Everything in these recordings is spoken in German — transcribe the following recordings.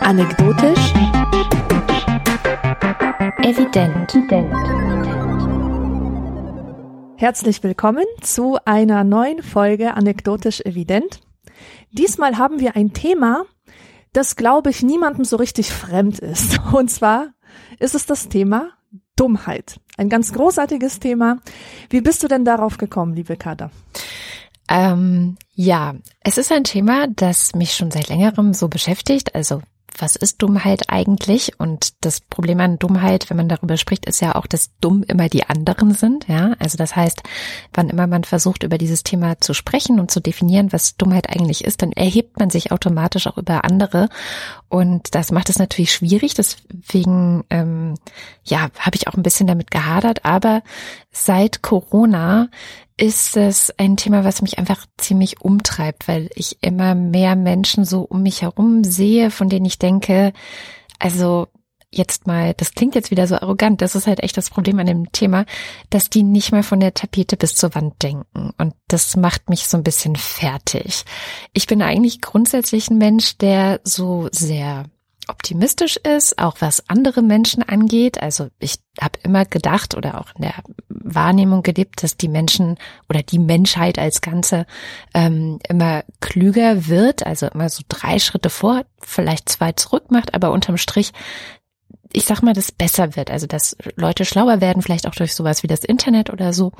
Anekdotisch. Evident. Herzlich willkommen zu einer neuen Folge Anekdotisch Evident. Diesmal haben wir ein Thema, das glaube ich niemandem so richtig fremd ist. Und zwar ist es das Thema Dummheit. Ein ganz großartiges Thema. Wie bist du denn darauf gekommen, liebe Kader? Ähm, ja, es ist ein Thema, das mich schon seit längerem so beschäftigt. Also was ist Dummheit eigentlich? Und das Problem an Dummheit, wenn man darüber spricht, ist ja auch, dass dumm immer die anderen sind. Ja, also das heißt, wann immer man versucht, über dieses Thema zu sprechen und zu definieren, was Dummheit eigentlich ist, dann erhebt man sich automatisch auch über andere. Und das macht es natürlich schwierig. Deswegen, ähm, ja, habe ich auch ein bisschen damit gehadert. Aber seit Corona ist es ein Thema, was mich einfach ziemlich umtreibt, weil ich immer mehr Menschen so um mich herum sehe, von denen ich denke, also jetzt mal, das klingt jetzt wieder so arrogant, das ist halt echt das Problem an dem Thema, dass die nicht mal von der Tapete bis zur Wand denken. Und das macht mich so ein bisschen fertig. Ich bin eigentlich grundsätzlich ein Mensch, der so sehr optimistisch ist, auch was andere Menschen angeht. Also ich habe immer gedacht oder auch in der Wahrnehmung gelebt, dass die Menschen oder die Menschheit als Ganze ähm, immer klüger wird, also immer so drei Schritte vor, vielleicht zwei zurück macht, aber unterm Strich ich sag mal, das besser wird, also dass Leute schlauer werden, vielleicht auch durch sowas wie das Internet oder so.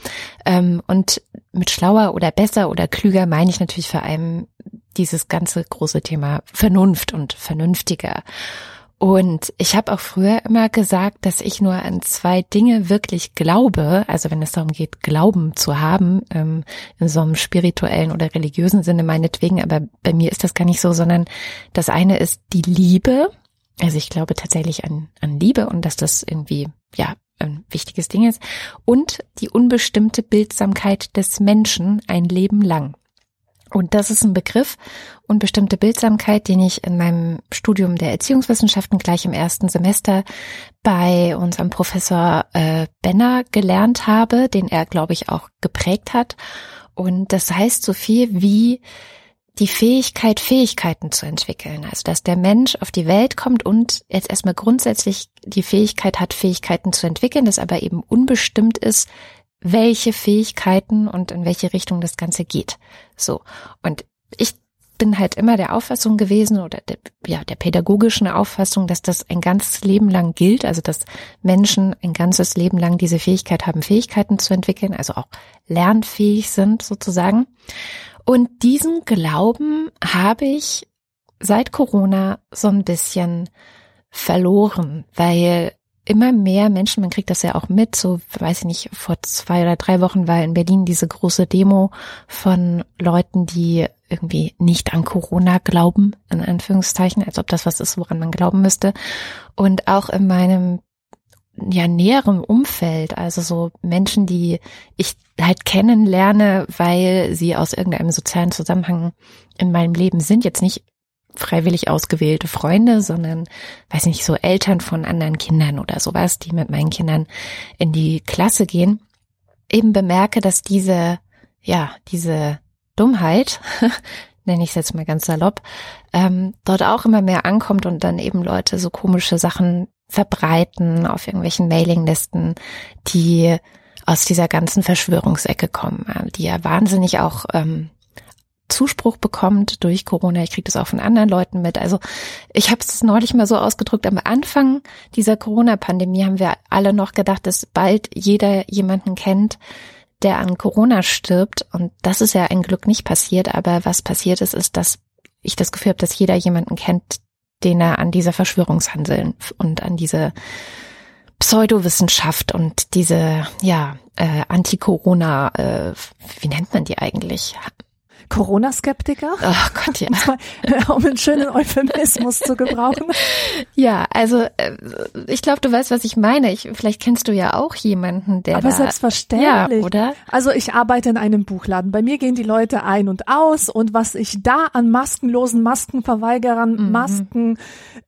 Ähm, und mit schlauer oder besser oder klüger meine ich natürlich vor allem dieses ganze große Thema Vernunft und vernünftiger. Und ich habe auch früher immer gesagt, dass ich nur an zwei Dinge wirklich glaube, also wenn es darum geht, Glauben zu haben, ähm, in so einem spirituellen oder religiösen Sinne meinetwegen, aber bei mir ist das gar nicht so, sondern das eine ist die Liebe also ich glaube tatsächlich an, an Liebe und dass das irgendwie, ja, ein wichtiges Ding ist. Und die unbestimmte Bildsamkeit des Menschen ein Leben lang. Und das ist ein Begriff, unbestimmte Bildsamkeit, den ich in meinem Studium der Erziehungswissenschaften gleich im ersten Semester bei unserem Professor äh, Benner gelernt habe, den er, glaube ich, auch geprägt hat. Und das heißt so viel wie die Fähigkeit, Fähigkeiten zu entwickeln. Also, dass der Mensch auf die Welt kommt und jetzt erstmal grundsätzlich die Fähigkeit hat, Fähigkeiten zu entwickeln, das aber eben unbestimmt ist, welche Fähigkeiten und in welche Richtung das Ganze geht. So. Und ich bin halt immer der Auffassung gewesen oder der, ja, der pädagogischen Auffassung, dass das ein ganzes Leben lang gilt, also dass Menschen ein ganzes Leben lang diese Fähigkeit haben, Fähigkeiten zu entwickeln, also auch lernfähig sind sozusagen. Und diesen Glauben habe ich seit Corona so ein bisschen verloren, weil immer mehr Menschen, man kriegt das ja auch mit, so weiß ich nicht, vor zwei oder drei Wochen war in Berlin diese große Demo von Leuten, die irgendwie nicht an Corona glauben, in Anführungszeichen, als ob das was ist, woran man glauben müsste. Und auch in meinem ja näherem Umfeld, also so Menschen, die ich halt kennenlerne, weil sie aus irgendeinem sozialen Zusammenhang in meinem Leben sind, jetzt nicht freiwillig ausgewählte Freunde, sondern, weiß nicht, so Eltern von anderen Kindern oder sowas, die mit meinen Kindern in die Klasse gehen, eben bemerke, dass diese, ja, diese Dummheit, nenne ich es jetzt mal ganz salopp, ähm, dort auch immer mehr ankommt und dann eben Leute so komische Sachen verbreiten auf irgendwelchen Mailinglisten, die aus dieser ganzen Verschwörungsecke kommen, die ja wahnsinnig auch ähm, Zuspruch bekommt durch Corona. Ich kriege das auch von anderen Leuten mit. Also ich habe es neulich mal so ausgedrückt, am Anfang dieser Corona-Pandemie haben wir alle noch gedacht, dass bald jeder jemanden kennt, der an Corona stirbt. Und das ist ja ein Glück nicht passiert. Aber was passiert ist, ist, dass ich das Gefühl habe, dass jeder jemanden kennt, den er an dieser Verschwörungshandeln und an diese Pseudowissenschaft und diese, ja, äh, Anti-Corona, äh, wie nennt man die eigentlich? Corona-Skeptiker? Oh Gott, ja. um einen schönen Euphemismus zu gebrauchen. Ja, also äh, ich glaube, du weißt, was ich meine. Ich, vielleicht kennst du ja auch jemanden, der Aber da, selbstverständlich. Ja, oder? Also ich arbeite in einem Buchladen. Bei mir gehen die Leute ein und aus und was ich da an maskenlosen Maskenverweigerern, mhm. Masken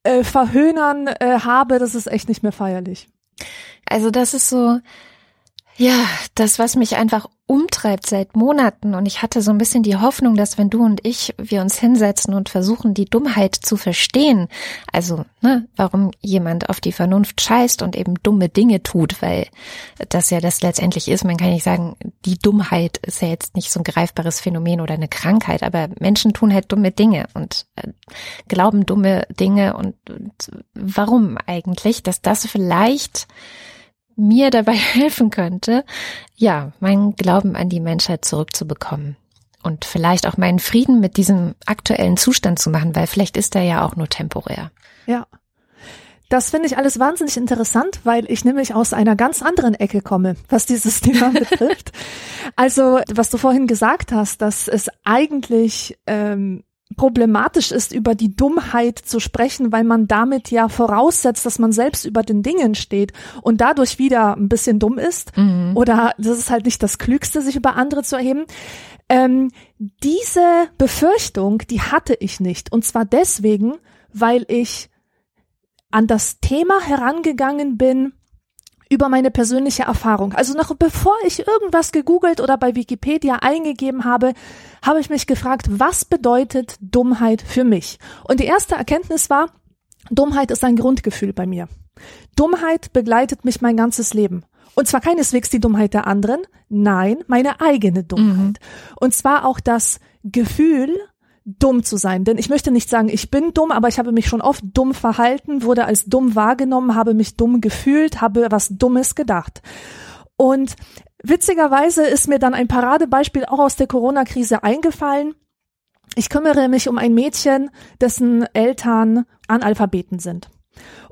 äh, Verhöhnern äh, habe, das ist echt nicht mehr feierlich. Also das ist so, Ja, das, was mich einfach umtreibt seit Monaten und ich hatte so ein bisschen die Hoffnung, dass wenn du und ich wir uns hinsetzen und versuchen, die Dummheit zu verstehen, also ne, warum jemand auf die Vernunft scheißt und eben dumme Dinge tut, weil das ja das letztendlich ist. Man kann nicht sagen, die Dummheit ist ja jetzt nicht so ein greifbares Phänomen oder eine Krankheit, aber Menschen tun halt dumme Dinge und äh, glauben dumme Dinge und, und warum eigentlich, dass das vielleicht mir dabei helfen könnte, ja, meinen Glauben an die Menschheit zurückzubekommen und vielleicht auch meinen Frieden mit diesem aktuellen Zustand zu machen, weil vielleicht ist er ja auch nur temporär. Ja. Das finde ich alles wahnsinnig interessant, weil ich nämlich aus einer ganz anderen Ecke komme, was dieses Thema betrifft. Also, was du vorhin gesagt hast, dass es eigentlich ähm, problematisch ist, über die Dummheit zu sprechen, weil man damit ja voraussetzt, dass man selbst über den Dingen steht und dadurch wieder ein bisschen dumm ist. Mhm. Oder das ist halt nicht das Klügste, sich über andere zu erheben. Ähm, diese Befürchtung, die hatte ich nicht. Und zwar deswegen, weil ich an das Thema herangegangen bin, über meine persönliche Erfahrung. Also noch bevor ich irgendwas gegoogelt oder bei Wikipedia eingegeben habe, habe ich mich gefragt, was bedeutet Dummheit für mich? Und die erste Erkenntnis war, Dummheit ist ein Grundgefühl bei mir. Dummheit begleitet mich mein ganzes Leben. Und zwar keineswegs die Dummheit der anderen, nein, meine eigene Dummheit. Mhm. Und zwar auch das Gefühl, dumm zu sein. Denn ich möchte nicht sagen, ich bin dumm, aber ich habe mich schon oft dumm verhalten, wurde als dumm wahrgenommen, habe mich dumm gefühlt, habe was Dummes gedacht. Und witzigerweise ist mir dann ein Paradebeispiel auch aus der Corona-Krise eingefallen. Ich kümmere mich um ein Mädchen, dessen Eltern Analphabeten sind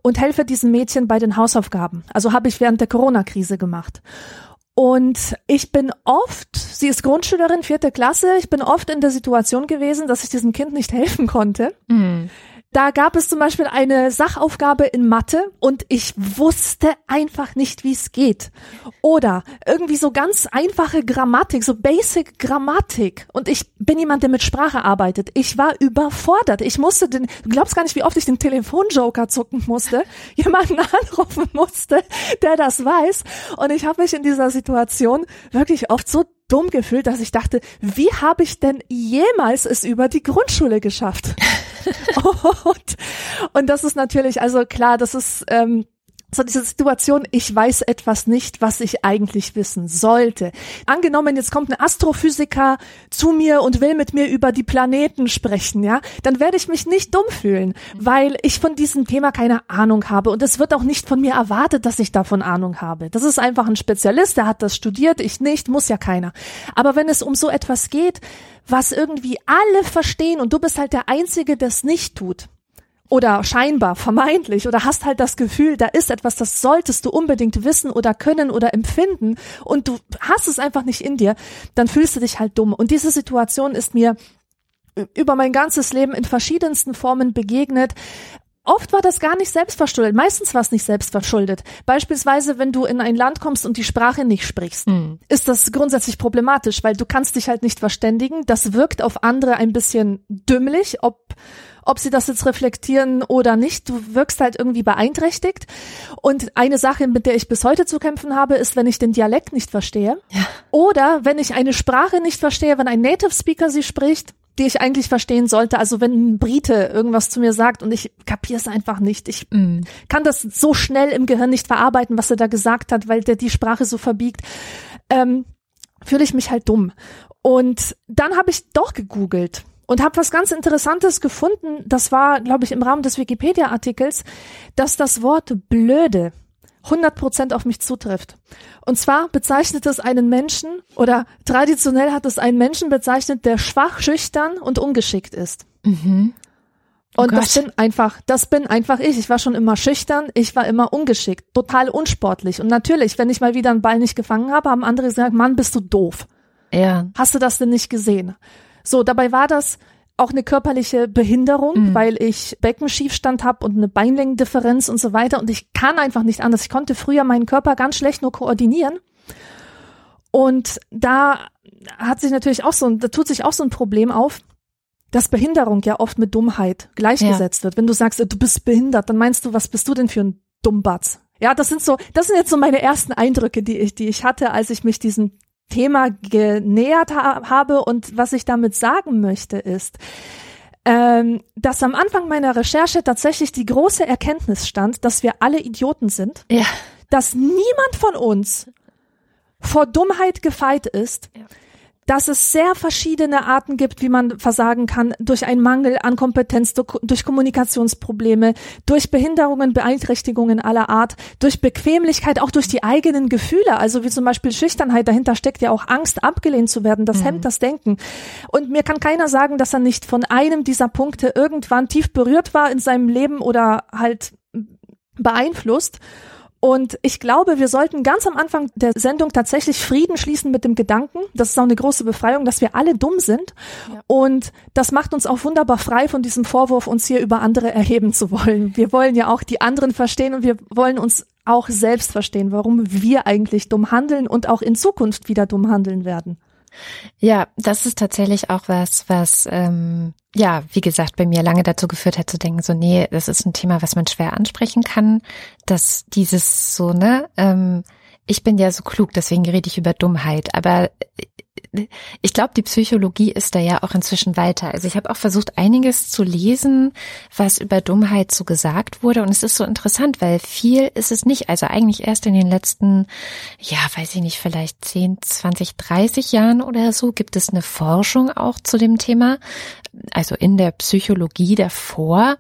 und helfe diesem Mädchen bei den Hausaufgaben. Also habe ich während der Corona-Krise gemacht. Und ich bin oft, sie ist Grundschülerin, vierte Klasse, ich bin oft in der Situation gewesen, dass ich diesem Kind nicht helfen konnte. Mhm. Da gab es zum Beispiel eine Sachaufgabe in Mathe und ich wusste einfach nicht, wie es geht. Oder irgendwie so ganz einfache Grammatik, so Basic Grammatik. Und ich bin jemand, der mit Sprache arbeitet. Ich war überfordert. Ich musste den, du glaubst gar nicht, wie oft ich den Telefonjoker zucken musste, jemanden anrufen musste, der das weiß. Und ich habe mich in dieser Situation wirklich oft so dumm gefühlt, dass ich dachte, wie habe ich denn jemals es über die Grundschule geschafft? und, und das ist natürlich, also klar, das ist ähm, so diese Situation, ich weiß etwas nicht, was ich eigentlich wissen sollte. Angenommen, jetzt kommt ein Astrophysiker zu mir und will mit mir über die Planeten sprechen, ja, dann werde ich mich nicht dumm fühlen, weil ich von diesem Thema keine Ahnung habe und es wird auch nicht von mir erwartet, dass ich davon Ahnung habe. Das ist einfach ein Spezialist, der hat das studiert, ich nicht, muss ja keiner. Aber wenn es um so etwas geht, was irgendwie alle verstehen und du bist halt der Einzige, der es nicht tut, oder scheinbar, vermeintlich oder hast halt das Gefühl, da ist etwas, das solltest du unbedingt wissen oder können oder empfinden und du hast es einfach nicht in dir, dann fühlst du dich halt dumm. Und diese Situation ist mir über mein ganzes Leben in verschiedensten Formen begegnet. Oft war das gar nicht selbstverschuldet. Meistens war es nicht selbstverschuldet. Beispielsweise, wenn du in ein Land kommst und die Sprache nicht sprichst, mhm. ist das grundsätzlich problematisch, weil du kannst dich halt nicht verständigen. Das wirkt auf andere ein bisschen dümmlich, ob ob sie das jetzt reflektieren oder nicht. Du wirkst halt irgendwie beeinträchtigt. Und eine Sache, mit der ich bis heute zu kämpfen habe, ist, wenn ich den Dialekt nicht verstehe. Ja. Oder wenn ich eine Sprache nicht verstehe, wenn ein Native Speaker sie spricht, die ich eigentlich verstehen sollte. Also wenn ein Brite irgendwas zu mir sagt und ich kapiere es einfach nicht. Ich mm. kann das so schnell im Gehirn nicht verarbeiten, was er da gesagt hat, weil der die Sprache so verbiegt. Ähm, fühle ich mich halt dumm. Und dann habe ich doch gegoogelt und habe was ganz Interessantes gefunden. Das war, glaube ich, im Rahmen des Wikipedia-Artikels, dass das Wort blöde 100 Prozent auf mich zutrifft. Und zwar bezeichnet es einen Menschen oder traditionell hat es einen Menschen bezeichnet, der schwach, schüchtern und ungeschickt ist. Mhm. Oh und Gott. das bin einfach, das bin einfach ich. Ich war schon immer schüchtern, ich war immer ungeschickt, total unsportlich. Und natürlich, wenn ich mal wieder einen Ball nicht gefangen habe, haben andere gesagt, Mann, bist du doof. Ja. Hast du das denn nicht gesehen? So, dabei war das auch eine körperliche Behinderung, mhm. weil ich Beckenschiefstand habe und eine Beinlängendifferenz und so weiter. Und ich kann einfach nicht anders. Ich konnte früher meinen Körper ganz schlecht nur koordinieren. Und da hat sich natürlich auch so, da tut sich auch so ein Problem auf, dass Behinderung ja oft mit Dummheit gleichgesetzt ja. wird. Wenn du sagst, du bist behindert, dann meinst du, was bist du denn für ein Dummbatz? Ja, das sind so, das sind jetzt so meine ersten Eindrücke, die ich, die ich hatte, als ich mich diesem Thema genähert ha habe und was ich damit sagen möchte ist, ähm, dass am Anfang meiner Recherche tatsächlich die große Erkenntnis stand, dass wir alle Idioten sind, ja. dass niemand von uns vor Dummheit gefeit ist, ja dass es sehr verschiedene Arten gibt, wie man versagen kann, durch einen Mangel an Kompetenz, durch Kommunikationsprobleme, durch Behinderungen, Beeinträchtigungen aller Art, durch Bequemlichkeit, auch durch die eigenen Gefühle, also wie zum Beispiel Schüchternheit, dahinter steckt ja auch Angst, abgelehnt zu werden, das mhm. hemmt das Denken. Und mir kann keiner sagen, dass er nicht von einem dieser Punkte irgendwann tief berührt war in seinem Leben oder halt beeinflusst. Und ich glaube, wir sollten ganz am Anfang der Sendung tatsächlich Frieden schließen mit dem Gedanken, das ist auch eine große Befreiung, dass wir alle dumm sind. Ja. Und das macht uns auch wunderbar frei von diesem Vorwurf, uns hier über andere erheben zu wollen. Wir wollen ja auch die anderen verstehen und wir wollen uns auch selbst verstehen, warum wir eigentlich dumm handeln und auch in Zukunft wieder dumm handeln werden. Ja, das ist tatsächlich auch was, was ähm, ja, wie gesagt, bei mir lange dazu geführt hat zu denken, so, nee, das ist ein Thema, was man schwer ansprechen kann, dass dieses so, ne, ähm, ich bin ja so klug, deswegen rede ich über Dummheit, aber ich glaube, die Psychologie ist da ja auch inzwischen weiter. Also ich habe auch versucht, einiges zu lesen, was über Dummheit so gesagt wurde. Und es ist so interessant, weil viel ist es nicht. Also eigentlich erst in den letzten, ja, weiß ich nicht, vielleicht 10, 20, 30 Jahren oder so gibt es eine Forschung auch zu dem Thema. Also in der Psychologie davor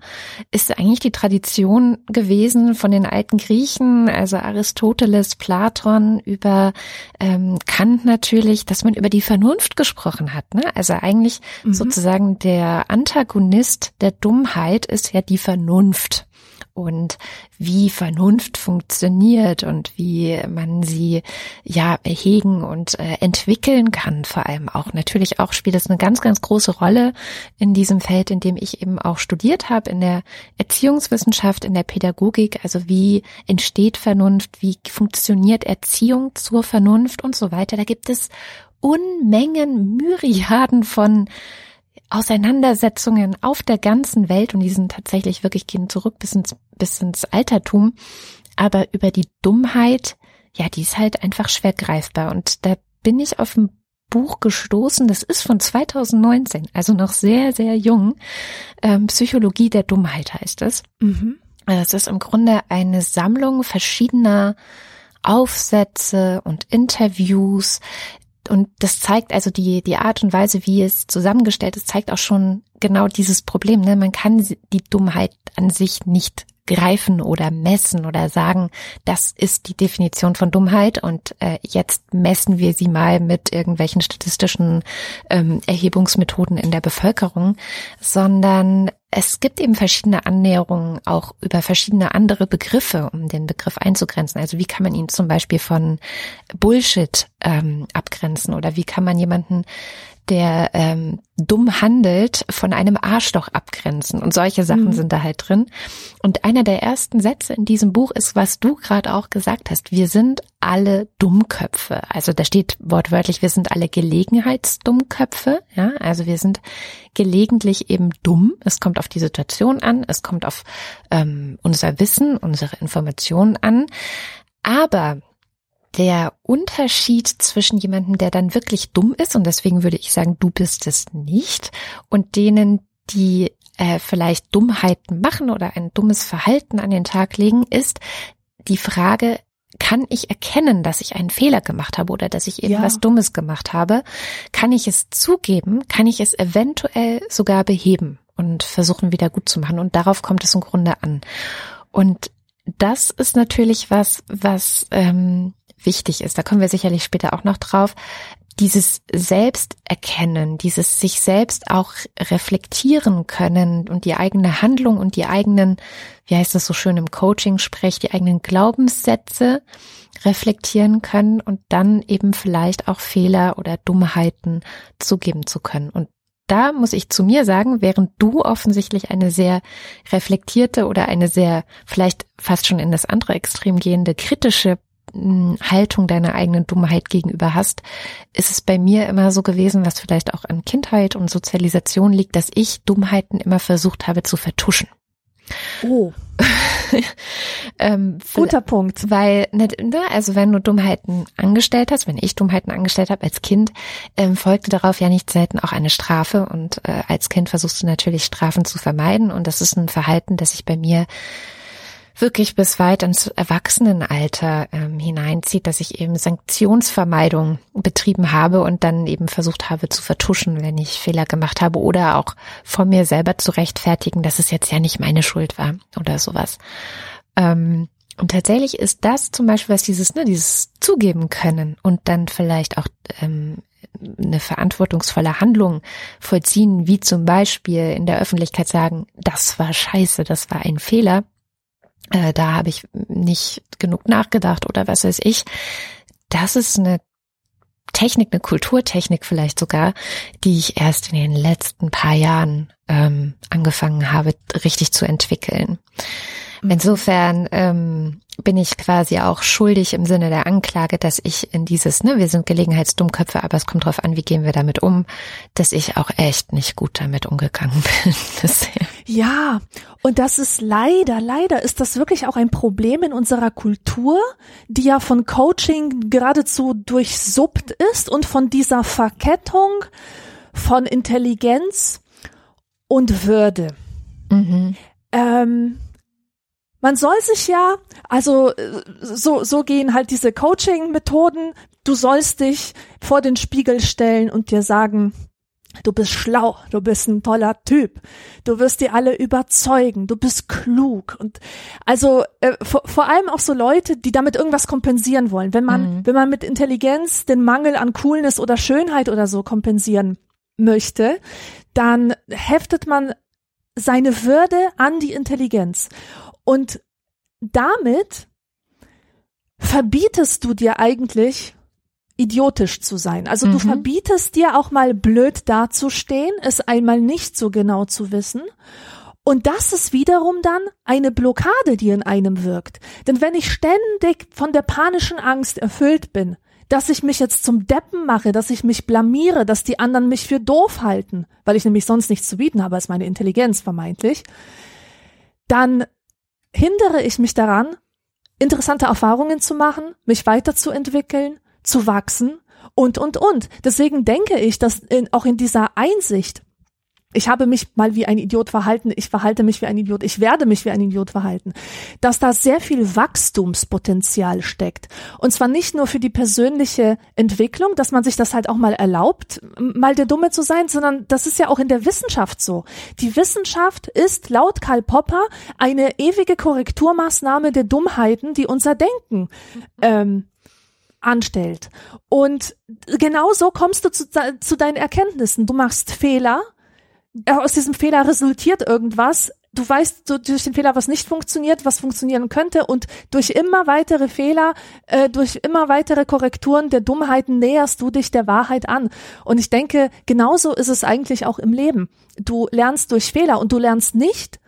ist eigentlich die Tradition gewesen von den alten Griechen, also Aristoteles, Platon, über ähm, Kant natürlich, dass man über die Vernunft gesprochen hat. Ne? Also eigentlich mhm. sozusagen der Antagonist der Dummheit ist ja die Vernunft und wie Vernunft funktioniert und wie man sie ja hegen und äh, entwickeln kann vor allem auch. Natürlich auch spielt es eine ganz, ganz große Rolle in diesem Feld, in dem ich eben auch studiert habe, in der Erziehungswissenschaft, in der Pädagogik. Also wie entsteht Vernunft, wie funktioniert Erziehung zur Vernunft und so weiter. Da gibt es Unmengen, Myriaden von Auseinandersetzungen auf der ganzen Welt und die sind tatsächlich wirklich gehen zurück bis ins, bis ins Altertum. Aber über die Dummheit, ja, die ist halt einfach schwer greifbar. Und da bin ich auf ein Buch gestoßen, das ist von 2019, also noch sehr, sehr jung. Ähm, Psychologie der Dummheit heißt es. Mhm. Es ist im Grunde eine Sammlung verschiedener Aufsätze und Interviews, und das zeigt also die, die Art und Weise, wie es zusammengestellt ist, zeigt auch schon genau dieses Problem. Ne? Man kann die Dummheit an sich nicht greifen oder messen oder sagen, das ist die Definition von Dummheit und äh, jetzt messen wir sie mal mit irgendwelchen statistischen ähm, Erhebungsmethoden in der Bevölkerung, sondern es gibt eben verschiedene Annäherungen auch über verschiedene andere Begriffe, um den Begriff einzugrenzen. Also wie kann man ihn zum Beispiel von Bullshit ähm, abgrenzen oder wie kann man jemanden der ähm, dumm handelt, von einem Arschloch abgrenzen. Und solche Sachen mhm. sind da halt drin. Und einer der ersten Sätze in diesem Buch ist, was du gerade auch gesagt hast. Wir sind alle Dummköpfe. Also da steht wortwörtlich, wir sind alle Gelegenheitsdummköpfe. Ja, also wir sind gelegentlich eben dumm. Es kommt auf die Situation an, es kommt auf ähm, unser Wissen, unsere Informationen an. Aber der Unterschied zwischen jemandem, der dann wirklich dumm ist, und deswegen würde ich sagen, du bist es nicht, und denen, die äh, vielleicht Dummheiten machen oder ein dummes Verhalten an den Tag legen, ist die Frage, kann ich erkennen, dass ich einen Fehler gemacht habe oder dass ich irgendwas ja. Dummes gemacht habe? Kann ich es zugeben? Kann ich es eventuell sogar beheben und versuchen wieder gut zu machen? Und darauf kommt es im Grunde an. Und das ist natürlich was, was ähm, wichtig ist. Da kommen wir sicherlich später auch noch drauf. Dieses Selbsterkennen, dieses sich selbst auch reflektieren können und die eigene Handlung und die eigenen, wie heißt das so schön im Coaching-Sprech, die eigenen Glaubenssätze reflektieren können und dann eben vielleicht auch Fehler oder Dummheiten zugeben zu können. Und da muss ich zu mir sagen, während du offensichtlich eine sehr reflektierte oder eine sehr vielleicht fast schon in das andere Extrem gehende kritische Haltung deiner eigenen Dummheit gegenüber hast, ist es bei mir immer so gewesen, was vielleicht auch an Kindheit und Sozialisation liegt, dass ich Dummheiten immer versucht habe zu vertuschen. Oh. ähm, Guter Punkt. Weil, ne, also wenn du Dummheiten angestellt hast, wenn ich Dummheiten angestellt habe als Kind, ähm, folgte darauf ja nicht selten auch eine Strafe. Und äh, als Kind versuchst du natürlich Strafen zu vermeiden. Und das ist ein Verhalten, das sich bei mir wirklich bis weit ins Erwachsenenalter ähm, hineinzieht, dass ich eben Sanktionsvermeidung betrieben habe und dann eben versucht habe zu vertuschen, wenn ich Fehler gemacht habe oder auch vor mir selber zu rechtfertigen, dass es jetzt ja nicht meine Schuld war oder sowas. Ähm, und tatsächlich ist das zum Beispiel, was dieses, ne, dieses zugeben können und dann vielleicht auch ähm, eine verantwortungsvolle Handlung vollziehen, wie zum Beispiel in der Öffentlichkeit sagen, das war scheiße, das war ein Fehler, äh, da habe ich nicht genug nachgedacht oder was weiß ich. Das ist eine Technik, eine Kulturtechnik vielleicht sogar, die ich erst in den letzten paar Jahren ähm, angefangen habe, richtig zu entwickeln. Insofern ähm, bin ich quasi auch schuldig im Sinne der Anklage, dass ich in dieses, ne, wir sind Gelegenheitsdummköpfe, aber es kommt drauf an, wie gehen wir damit um, dass ich auch echt nicht gut damit umgegangen bin bisher. Ja, und das ist leider, leider ist das wirklich auch ein Problem in unserer Kultur, die ja von Coaching geradezu durchsuppt ist und von dieser Verkettung von Intelligenz und Würde. Mhm. Ähm, man soll sich ja, also so, so gehen halt diese Coaching-Methoden, du sollst dich vor den Spiegel stellen und dir sagen, du bist schlau, du bist ein toller Typ, du wirst die alle überzeugen, du bist klug und also äh, vor, vor allem auch so Leute, die damit irgendwas kompensieren wollen. Wenn man, mhm. wenn man mit Intelligenz den Mangel an Coolness oder Schönheit oder so kompensieren möchte, dann heftet man seine Würde an die Intelligenz. Und damit verbietest du dir eigentlich idiotisch zu sein. Also mhm. du verbietest dir auch mal blöd dazustehen, es einmal nicht so genau zu wissen. Und das ist wiederum dann eine Blockade, die in einem wirkt. Denn wenn ich ständig von der panischen Angst erfüllt bin, dass ich mich jetzt zum Deppen mache, dass ich mich blamiere, dass die anderen mich für doof halten, weil ich nämlich sonst nichts zu bieten habe als meine Intelligenz vermeintlich, dann hindere ich mich daran, interessante Erfahrungen zu machen, mich weiterzuentwickeln, zu wachsen und, und, und. Deswegen denke ich, dass in, auch in dieser Einsicht ich habe mich mal wie ein Idiot verhalten, ich verhalte mich wie ein Idiot, ich werde mich wie ein Idiot verhalten, dass da sehr viel Wachstumspotenzial steckt. Und zwar nicht nur für die persönliche Entwicklung, dass man sich das halt auch mal erlaubt, mal der Dumme zu sein, sondern das ist ja auch in der Wissenschaft so. Die Wissenschaft ist laut Karl Popper eine ewige Korrekturmaßnahme der Dummheiten, die unser Denken ähm, anstellt. Und genau so kommst du zu, zu deinen Erkenntnissen. Du machst Fehler, aus diesem Fehler resultiert irgendwas. Du weißt so durch den Fehler, was nicht funktioniert, was funktionieren könnte und durch immer weitere Fehler, äh, durch immer weitere Korrekturen der Dummheiten näherst du dich der Wahrheit an. Und ich denke, genauso ist es eigentlich auch im Leben. Du lernst durch Fehler und du lernst nicht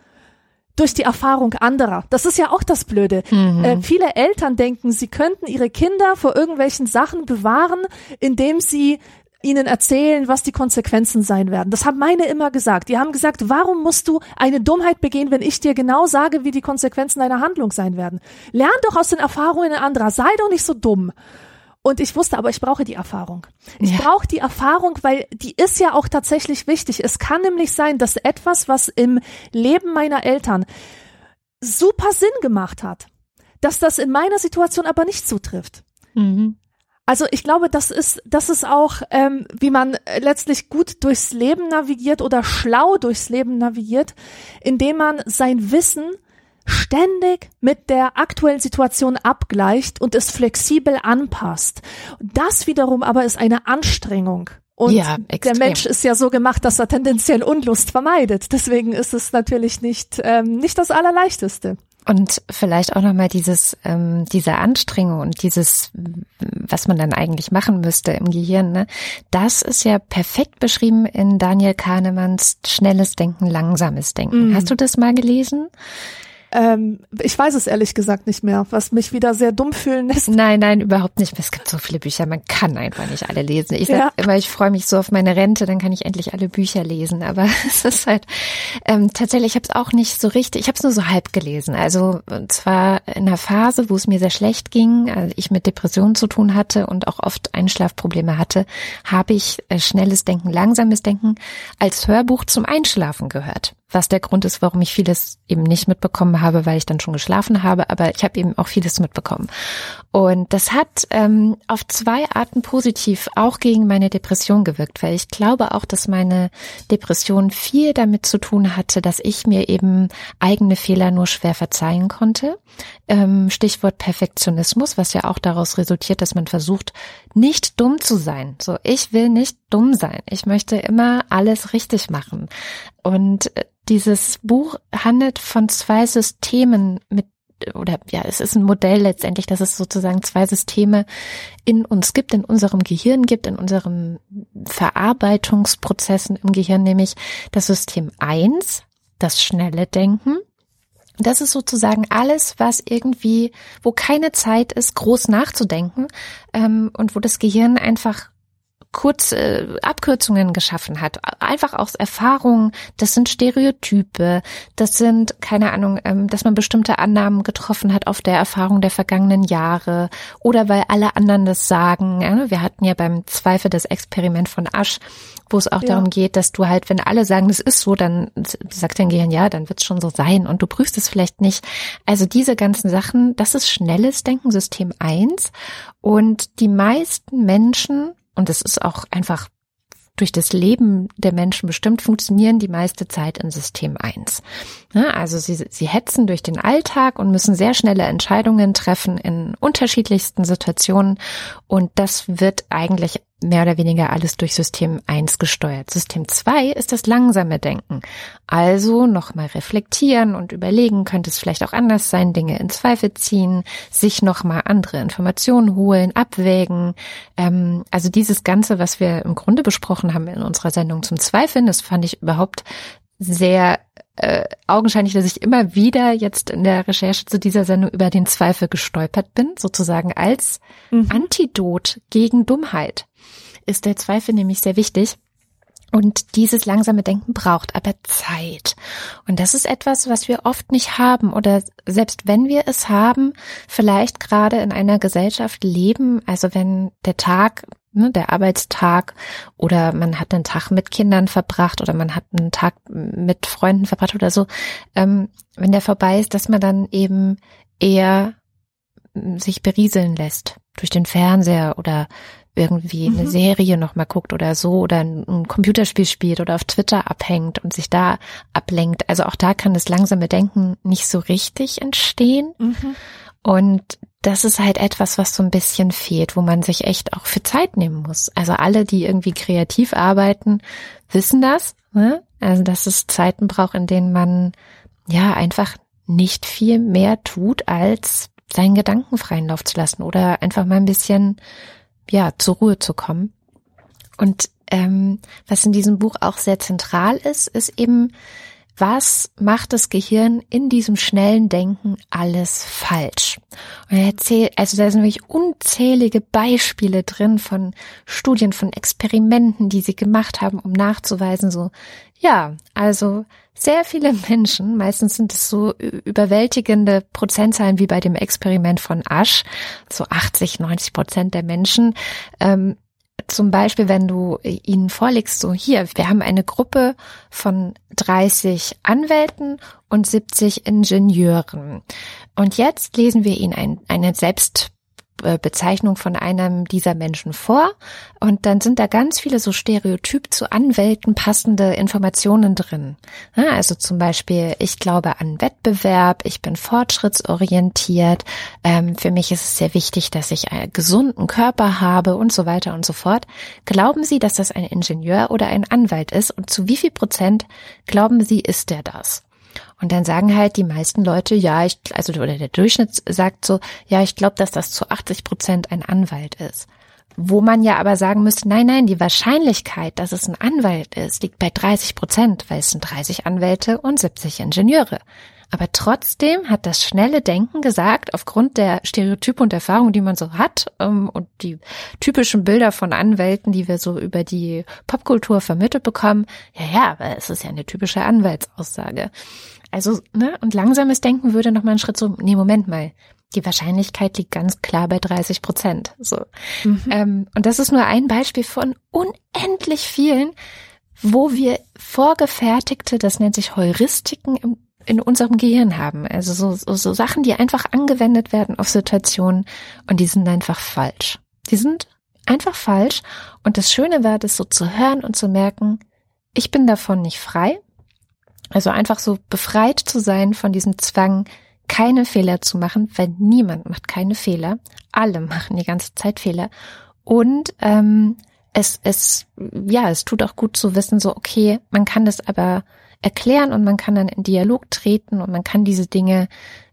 durch die Erfahrung anderer. Das ist ja auch das Blöde. Mhm. Äh, viele Eltern denken, sie könnten ihre Kinder vor irgendwelchen Sachen bewahren, indem sie ihnen erzählen, was die Konsequenzen sein werden. Das haben meine immer gesagt. Die haben gesagt, warum musst du eine Dummheit begehen, wenn ich dir genau sage, wie die Konsequenzen deiner Handlung sein werden? Lern doch aus den Erfahrungen anderer. Sei doch nicht so dumm. Und ich wusste aber, ich brauche die Erfahrung. Ich ja. brauche die Erfahrung, weil die ist ja auch tatsächlich wichtig. Es kann nämlich sein, dass etwas, was im Leben meiner Eltern super Sinn gemacht hat, dass das in meiner Situation aber nicht zutrifft. Mhm. Also ich glaube, das ist, das ist auch, ähm, wie man letztlich gut durchs Leben navigiert oder schlau durchs Leben navigiert, indem man sein Wissen ständig mit der aktuellen Situation abgleicht und es flexibel anpasst. Das wiederum aber ist eine Anstrengung. Und ja, der Mensch ist ja so gemacht, dass er tendenziell Unlust vermeidet. Deswegen ist es natürlich nicht, ähm, nicht das Allerleichteste. Und vielleicht auch nochmal dieses, ähm, diese Anstrengung und dieses, was man dann eigentlich machen müsste im Gehirn, ne? das ist ja perfekt beschrieben in Daniel Kahnemanns Schnelles Denken, Langsames Denken. Mm. Hast du das mal gelesen? Ähm, ich weiß es ehrlich gesagt nicht mehr, was mich wieder sehr dumm fühlen lässt. Nein, nein, überhaupt nicht. Es gibt so viele Bücher, man kann einfach nicht alle lesen. Ich sag ja. immer, ich freue mich so auf meine Rente, dann kann ich endlich alle Bücher lesen. Aber es ist halt ähm, tatsächlich, ich habe es auch nicht so richtig, ich habe es nur so halb gelesen. Also zwar in einer Phase, wo es mir sehr schlecht ging, also ich mit Depressionen zu tun hatte und auch oft Einschlafprobleme hatte, habe ich äh, schnelles Denken, langsames Denken als Hörbuch zum Einschlafen gehört was der Grund ist, warum ich vieles eben nicht mitbekommen habe, weil ich dann schon geschlafen habe, aber ich habe eben auch vieles mitbekommen. Und das hat ähm, auf zwei Arten positiv auch gegen meine Depression gewirkt, weil ich glaube auch, dass meine Depression viel damit zu tun hatte, dass ich mir eben eigene Fehler nur schwer verzeihen konnte. Ähm, Stichwort Perfektionismus, was ja auch daraus resultiert, dass man versucht, nicht dumm zu sein. So, ich will nicht dumm sein. Ich möchte immer alles richtig machen. Und äh, dieses Buch handelt von zwei Systemen mit oder ja, es ist ein Modell letztendlich, dass es sozusagen zwei Systeme in uns gibt, in unserem Gehirn gibt, in unseren Verarbeitungsprozessen im Gehirn, nämlich das System eins, das schnelle Denken. Das ist sozusagen alles, was irgendwie, wo keine Zeit ist, groß nachzudenken ähm, und wo das Gehirn einfach kurz äh, Abkürzungen geschaffen hat. Einfach aus Erfahrung, das sind Stereotype, das sind, keine Ahnung, ähm, dass man bestimmte Annahmen getroffen hat auf der Erfahrung der vergangenen Jahre oder weil alle anderen das sagen. Ja, wir hatten ja beim Zweifel das Experiment von Asch, wo es auch ja. darum geht, dass du halt, wenn alle sagen, das ist so, dann sagt dein Gehirn, ja, dann wird es schon so sein und du prüfst es vielleicht nicht. Also diese ganzen Sachen, das ist schnelles Denken, System eins und die meisten Menschen und es ist auch einfach durch das Leben der Menschen bestimmt, funktionieren die meiste Zeit in System 1. Also sie, sie hetzen durch den Alltag und müssen sehr schnelle Entscheidungen treffen in unterschiedlichsten Situationen. Und das wird eigentlich mehr oder weniger alles durch System 1 gesteuert. System 2 ist das langsame Denken. Also nochmal reflektieren und überlegen, könnte es vielleicht auch anders sein, Dinge in Zweifel ziehen, sich nochmal andere Informationen holen, abwägen. Ähm, also dieses Ganze, was wir im Grunde besprochen haben in unserer Sendung zum Zweifeln, das fand ich überhaupt sehr äh, augenscheinlich, dass ich immer wieder jetzt in der Recherche zu dieser Sendung über den Zweifel gestolpert bin, sozusagen als mhm. Antidot gegen Dummheit ist der Zweifel nämlich sehr wichtig. Und dieses langsame Denken braucht aber Zeit. Und das ist etwas, was wir oft nicht haben oder selbst wenn wir es haben, vielleicht gerade in einer Gesellschaft leben, also wenn der Tag, ne, der Arbeitstag oder man hat einen Tag mit Kindern verbracht oder man hat einen Tag mit Freunden verbracht oder so, ähm, wenn der vorbei ist, dass man dann eben eher sich berieseln lässt durch den Fernseher oder irgendwie mhm. eine Serie noch mal guckt oder so oder ein, ein, Computerspiel spielt oder auf Twitter abhängt und sich da ablenkt. Also auch da kann das langsame Denken nicht so richtig entstehen. Mhm. Und das ist halt etwas, was so ein bisschen fehlt, wo man sich echt auch für Zeit nehmen muss. Also alle, die irgendwie kreativ arbeiten, wissen das. Ne? Also dass es Zeiten braucht, in denen man ja einfach nicht viel mehr tut, als seinen Gedanken freien Lauf zu lassen oder einfach mal ein bisschen ja, zur Ruhe zu kommen. Und ähm, was in diesem Buch auch sehr zentral ist, ist eben, was macht das Gehirn in diesem schnellen Denken alles falsch? Und er erzählt, also da sind wirklich unzählige Beispiele drin von Studien, von Experimenten, die sie gemacht haben, um nachzuweisen, so, ja, also sehr viele Menschen, meistens sind es so überwältigende Prozentzahlen wie bei dem Experiment von Asch, so 80, 90 Prozent der Menschen, ähm, zum Beispiel, wenn du ihnen vorlegst, so hier, wir haben eine Gruppe von 30 Anwälten und 70 Ingenieuren. Und jetzt lesen wir ihnen ein, eine selbst Bezeichnung von einem dieser Menschen vor und dann sind da ganz viele so stereotyp zu Anwälten passende Informationen drin. Also zum Beispiel, ich glaube an Wettbewerb, ich bin fortschrittsorientiert, ähm, für mich ist es sehr wichtig, dass ich einen gesunden Körper habe und so weiter und so fort. Glauben Sie, dass das ein Ingenieur oder ein Anwalt ist und zu wie viel Prozent glauben Sie, ist der das? Und dann sagen halt die meisten Leute, ja, ich, also oder der Durchschnitt sagt so, ja, ich glaube, dass das zu 80 Prozent ein Anwalt ist. Wo man ja aber sagen müsste, nein, nein, die Wahrscheinlichkeit, dass es ein Anwalt ist, liegt bei 30 Prozent, weil es sind 30 Anwälte und 70 Ingenieure. Aber trotzdem hat das schnelle Denken gesagt, aufgrund der Stereotype und Erfahrungen, die man so hat ähm, und die typischen Bilder von Anwälten, die wir so über die Popkultur vermittelt bekommen, ja, ja, aber es ist ja eine typische Anwaltsaussage. Also, ne, und langsames Denken würde noch mal einen Schritt so, nee, Moment mal, die Wahrscheinlichkeit liegt ganz klar bei 30 Prozent. So. Mhm. Ähm, und das ist nur ein Beispiel von unendlich vielen, wo wir vorgefertigte, das nennt sich Heuristiken im, in unserem Gehirn haben. Also so, so, so Sachen, die einfach angewendet werden auf Situationen und die sind einfach falsch. Die sind einfach falsch. Und das Schöne war, das so zu hören und zu merken, ich bin davon nicht frei. Also einfach so befreit zu sein von diesem Zwang, keine Fehler zu machen, weil niemand macht keine Fehler. Alle machen die ganze Zeit Fehler. Und ähm, es, es, ja, es tut auch gut zu wissen, so, okay, man kann das aber erklären und man kann dann in Dialog treten und man kann diese Dinge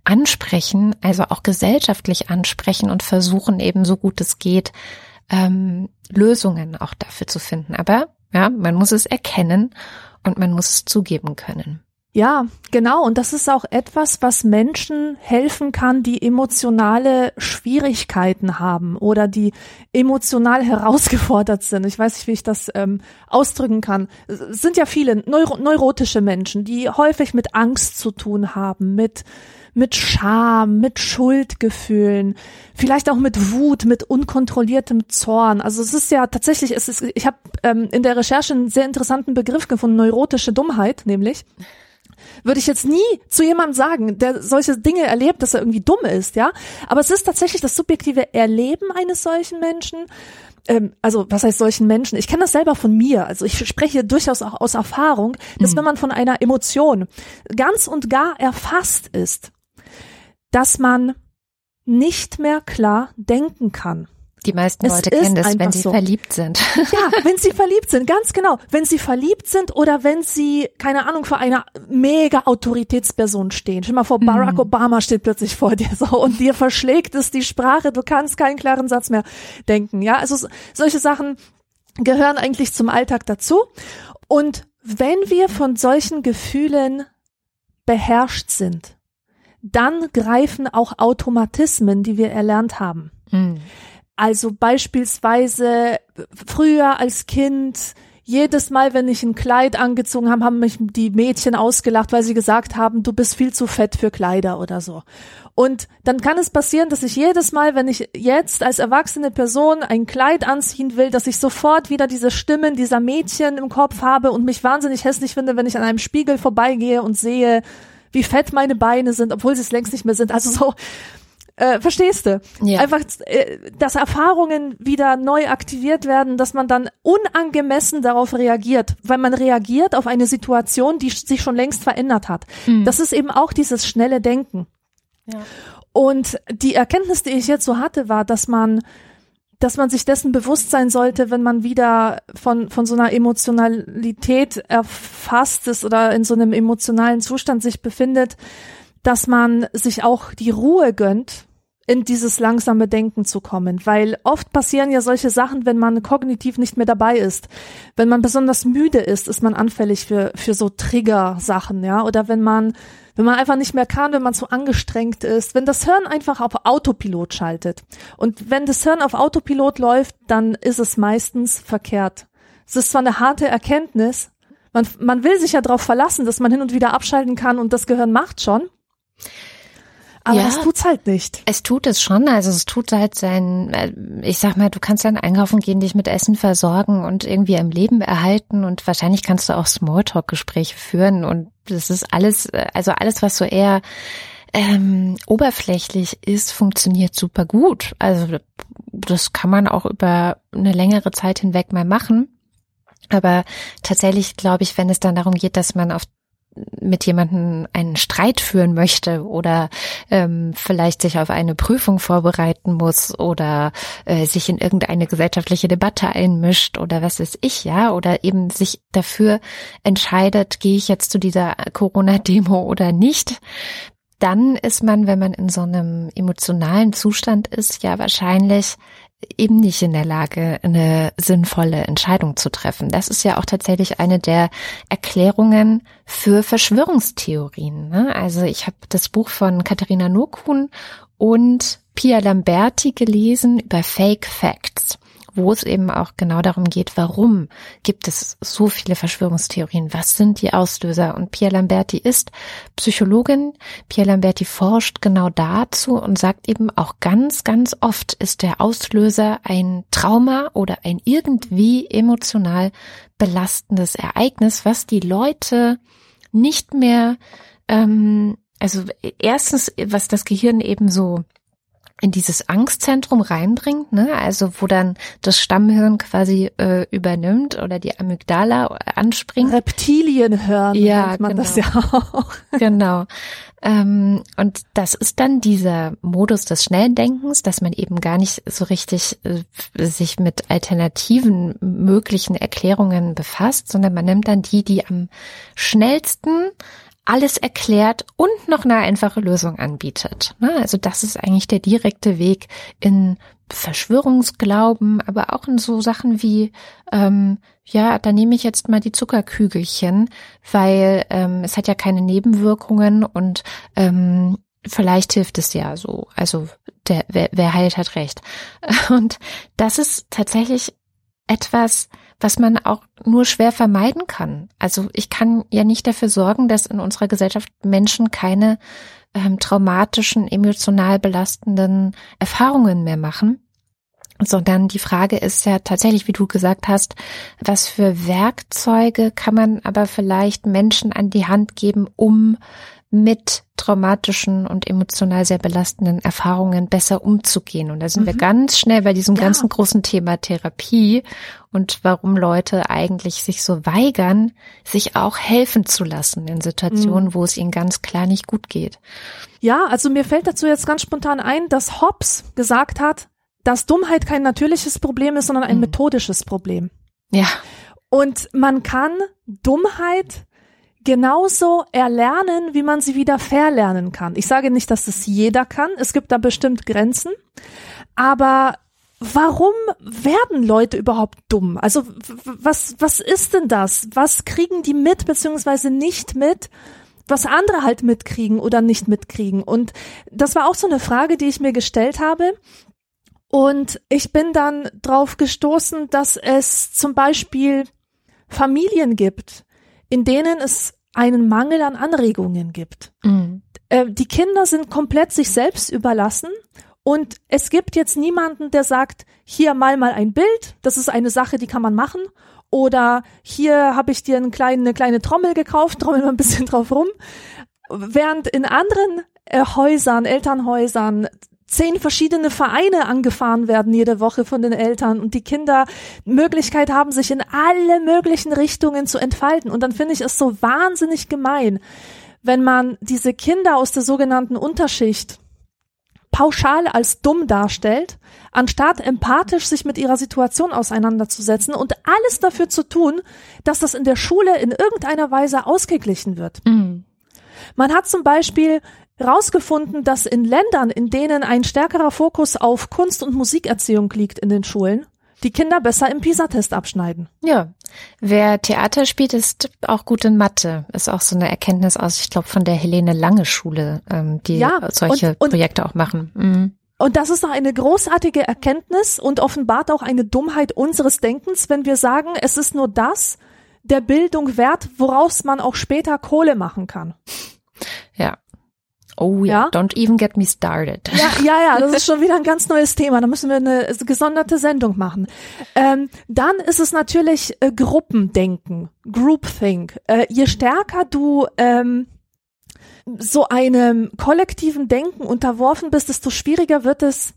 ansprechen, also auch gesellschaftlich ansprechen und versuchen eben so gut es geht, ähm, Lösungen auch dafür zu finden. Aber ja, man muss es erkennen und man muss es zugeben können. Ja, genau. Und das ist auch etwas, was Menschen helfen kann, die emotionale Schwierigkeiten haben oder die emotional herausgefordert sind. Ich weiß nicht, wie ich das ähm, ausdrücken kann. Es sind ja viele neuro neurotische Menschen, die häufig mit Angst zu tun haben, mit mit Scham, mit Schuldgefühlen, vielleicht auch mit Wut, mit unkontrolliertem Zorn. Also es ist ja tatsächlich, es ist, ich habe ähm, in der Recherche einen sehr interessanten Begriff gefunden, neurotische Dummheit, nämlich würde ich jetzt nie zu jemandem sagen, der solche Dinge erlebt, dass er irgendwie dumm ist, ja. Aber es ist tatsächlich das subjektive Erleben eines solchen Menschen. Ähm, also was heißt solchen Menschen? Ich kenne das selber von mir. Also ich spreche durchaus auch aus Erfahrung, dass mhm. wenn man von einer Emotion ganz und gar erfasst ist, dass man nicht mehr klar denken kann. Die meisten Leute kennen das, wenn sie so. verliebt sind. Ja, wenn sie verliebt sind, ganz genau. Wenn sie verliebt sind oder wenn sie, keine Ahnung, vor einer mega Autoritätsperson stehen. Stell mal vor, Barack mhm. Obama steht plötzlich vor dir so und dir verschlägt es die Sprache, du kannst keinen klaren Satz mehr denken. Ja, also solche Sachen gehören eigentlich zum Alltag dazu. Und wenn wir von solchen Gefühlen beherrscht sind, dann greifen auch Automatismen, die wir erlernt haben. Mhm. Also beispielsweise früher als Kind jedes Mal, wenn ich ein Kleid angezogen habe, haben mich die Mädchen ausgelacht, weil sie gesagt haben, du bist viel zu fett für Kleider oder so. Und dann kann es passieren, dass ich jedes Mal, wenn ich jetzt als erwachsene Person ein Kleid anziehen will, dass ich sofort wieder diese Stimmen dieser Mädchen im Kopf habe und mich wahnsinnig hässlich finde, wenn ich an einem Spiegel vorbeigehe und sehe, wie fett meine Beine sind, obwohl sie es längst nicht mehr sind. Also so, äh, verstehst du? Ja. Einfach, äh, dass Erfahrungen wieder neu aktiviert werden, dass man dann unangemessen darauf reagiert, weil man reagiert auf eine Situation, die sich schon längst verändert hat. Mhm. Das ist eben auch dieses schnelle Denken. Ja. Und die Erkenntnis, die ich jetzt so hatte, war, dass man dass man sich dessen bewusst sein sollte, wenn man wieder von, von so einer Emotionalität erfasst ist oder in so einem emotionalen Zustand sich befindet, dass man sich auch die Ruhe gönnt, in dieses langsame Denken zu kommen, weil oft passieren ja solche Sachen, wenn man kognitiv nicht mehr dabei ist. Wenn man besonders müde ist, ist man anfällig für, für so Trigger-Sachen, ja, oder wenn man, wenn man einfach nicht mehr kann, wenn man zu angestrengt ist, wenn das Hirn einfach auf Autopilot schaltet. Und wenn das Hirn auf Autopilot läuft, dann ist es meistens verkehrt. Es ist zwar eine harte Erkenntnis, man, man will sich ja darauf verlassen, dass man hin und wieder abschalten kann und das Gehirn macht schon. Aber ja, es tut's halt nicht. Es tut es schon. Also es tut halt sein, äh, ich sag mal, du kannst dann einkaufen gehen, dich mit Essen versorgen und irgendwie im Leben erhalten und wahrscheinlich kannst du auch Smalltalk-Gespräche führen und das ist alles, äh, also alles, was so eher ähm, oberflächlich ist, funktioniert super gut. Also das kann man auch über eine längere Zeit hinweg mal machen. Aber tatsächlich glaube ich, wenn es dann darum geht, dass man auf mit jemandem einen Streit führen möchte oder ähm, vielleicht sich auf eine Prüfung vorbereiten muss oder äh, sich in irgendeine gesellschaftliche Debatte einmischt oder was weiß ich, ja, oder eben sich dafür entscheidet, gehe ich jetzt zu dieser Corona-Demo oder nicht, dann ist man, wenn man in so einem emotionalen Zustand ist, ja wahrscheinlich eben nicht in der Lage, eine sinnvolle Entscheidung zu treffen. Das ist ja auch tatsächlich eine der Erklärungen für Verschwörungstheorien. Ne? Also ich habe das Buch von Katharina Nurkun und Pia Lamberti gelesen über Fake Facts wo es eben auch genau darum geht, warum gibt es so viele Verschwörungstheorien? Was sind die Auslöser? Und Pia Lamberti ist Psychologin. Pia Lamberti forscht genau dazu und sagt eben auch ganz, ganz oft ist der Auslöser ein Trauma oder ein irgendwie emotional belastendes Ereignis, was die Leute nicht mehr, ähm, also erstens, was das Gehirn eben so in dieses Angstzentrum reinbringt, ne? also wo dann das Stammhirn quasi äh, übernimmt oder die Amygdala anspringt. Reptilienhirn ja, nennt man genau. das ja auch. Genau. Ähm, und das ist dann dieser Modus des Schnelldenkens, dass man eben gar nicht so richtig äh, sich mit alternativen möglichen Erklärungen befasst, sondern man nimmt dann die, die am schnellsten alles erklärt und noch eine einfache Lösung anbietet. Ne? Also das ist eigentlich der direkte Weg in Verschwörungsglauben, aber auch in so Sachen wie, ähm, ja, da nehme ich jetzt mal die Zuckerkügelchen, weil ähm, es hat ja keine Nebenwirkungen und ähm, vielleicht hilft es ja so. Also der, wer, wer heilt, hat recht. Und das ist tatsächlich etwas, was man auch nur schwer vermeiden kann. Also ich kann ja nicht dafür sorgen, dass in unserer Gesellschaft Menschen keine ähm, traumatischen, emotional belastenden Erfahrungen mehr machen sondern die Frage ist ja tatsächlich, wie du gesagt hast, was für Werkzeuge kann man aber vielleicht Menschen an die Hand geben, um mit traumatischen und emotional sehr belastenden Erfahrungen besser umzugehen. Und da sind mhm. wir ganz schnell bei diesem ja. ganzen großen Thema Therapie und warum Leute eigentlich sich so weigern, sich auch helfen zu lassen in Situationen, mhm. wo es ihnen ganz klar nicht gut geht. Ja, also mir fällt dazu jetzt ganz spontan ein, dass Hobbes gesagt hat, dass Dummheit kein natürliches Problem ist, sondern ein mhm. methodisches Problem. Ja. Und man kann Dummheit genauso erlernen, wie man sie wieder verlernen kann. Ich sage nicht, dass das jeder kann. Es gibt da bestimmt Grenzen. Aber warum werden Leute überhaupt dumm? Also was, was ist denn das? Was kriegen die mit beziehungsweise nicht mit? Was andere halt mitkriegen oder nicht mitkriegen. Und das war auch so eine Frage, die ich mir gestellt habe. Und ich bin dann drauf gestoßen, dass es zum Beispiel Familien gibt, in denen es einen Mangel an Anregungen gibt. Mhm. Äh, die Kinder sind komplett sich selbst überlassen und es gibt jetzt niemanden, der sagt, hier mal mal ein Bild, das ist eine Sache, die kann man machen. Oder hier habe ich dir einen kleinen, eine kleine Trommel gekauft, trommel mal ein bisschen drauf rum. Während in anderen äh, Häusern, Elternhäusern zehn verschiedene Vereine angefahren werden jede Woche von den Eltern und die Kinder Möglichkeit haben, sich in alle möglichen Richtungen zu entfalten. Und dann finde ich es so wahnsinnig gemein, wenn man diese Kinder aus der sogenannten Unterschicht pauschal als dumm darstellt, anstatt empathisch sich mit ihrer Situation auseinanderzusetzen und alles dafür zu tun, dass das in der Schule in irgendeiner Weise ausgeglichen wird. Mhm. Man hat zum Beispiel rausgefunden, dass in Ländern, in denen ein stärkerer Fokus auf Kunst- und Musikerziehung liegt in den Schulen, die Kinder besser im PISA-Test abschneiden. Ja. Wer Theater spielt, ist auch gut in Mathe. Ist auch so eine Erkenntnis aus, ich glaube, von der Helene Lange Schule, ähm, die ja, solche und, und, Projekte auch machen. Mhm. Und das ist auch eine großartige Erkenntnis und offenbart auch eine Dummheit unseres Denkens, wenn wir sagen, es ist nur das der Bildung wert, woraus man auch später Kohle machen kann. Ja. Oh ja, ja, don't even get me started. Ja, ja, ja, das ist schon wieder ein ganz neues Thema. Da müssen wir eine gesonderte Sendung machen. Ähm, dann ist es natürlich äh, Gruppendenken, Groupthink. Äh, je stärker du ähm, so einem kollektiven Denken unterworfen bist, desto schwieriger wird es,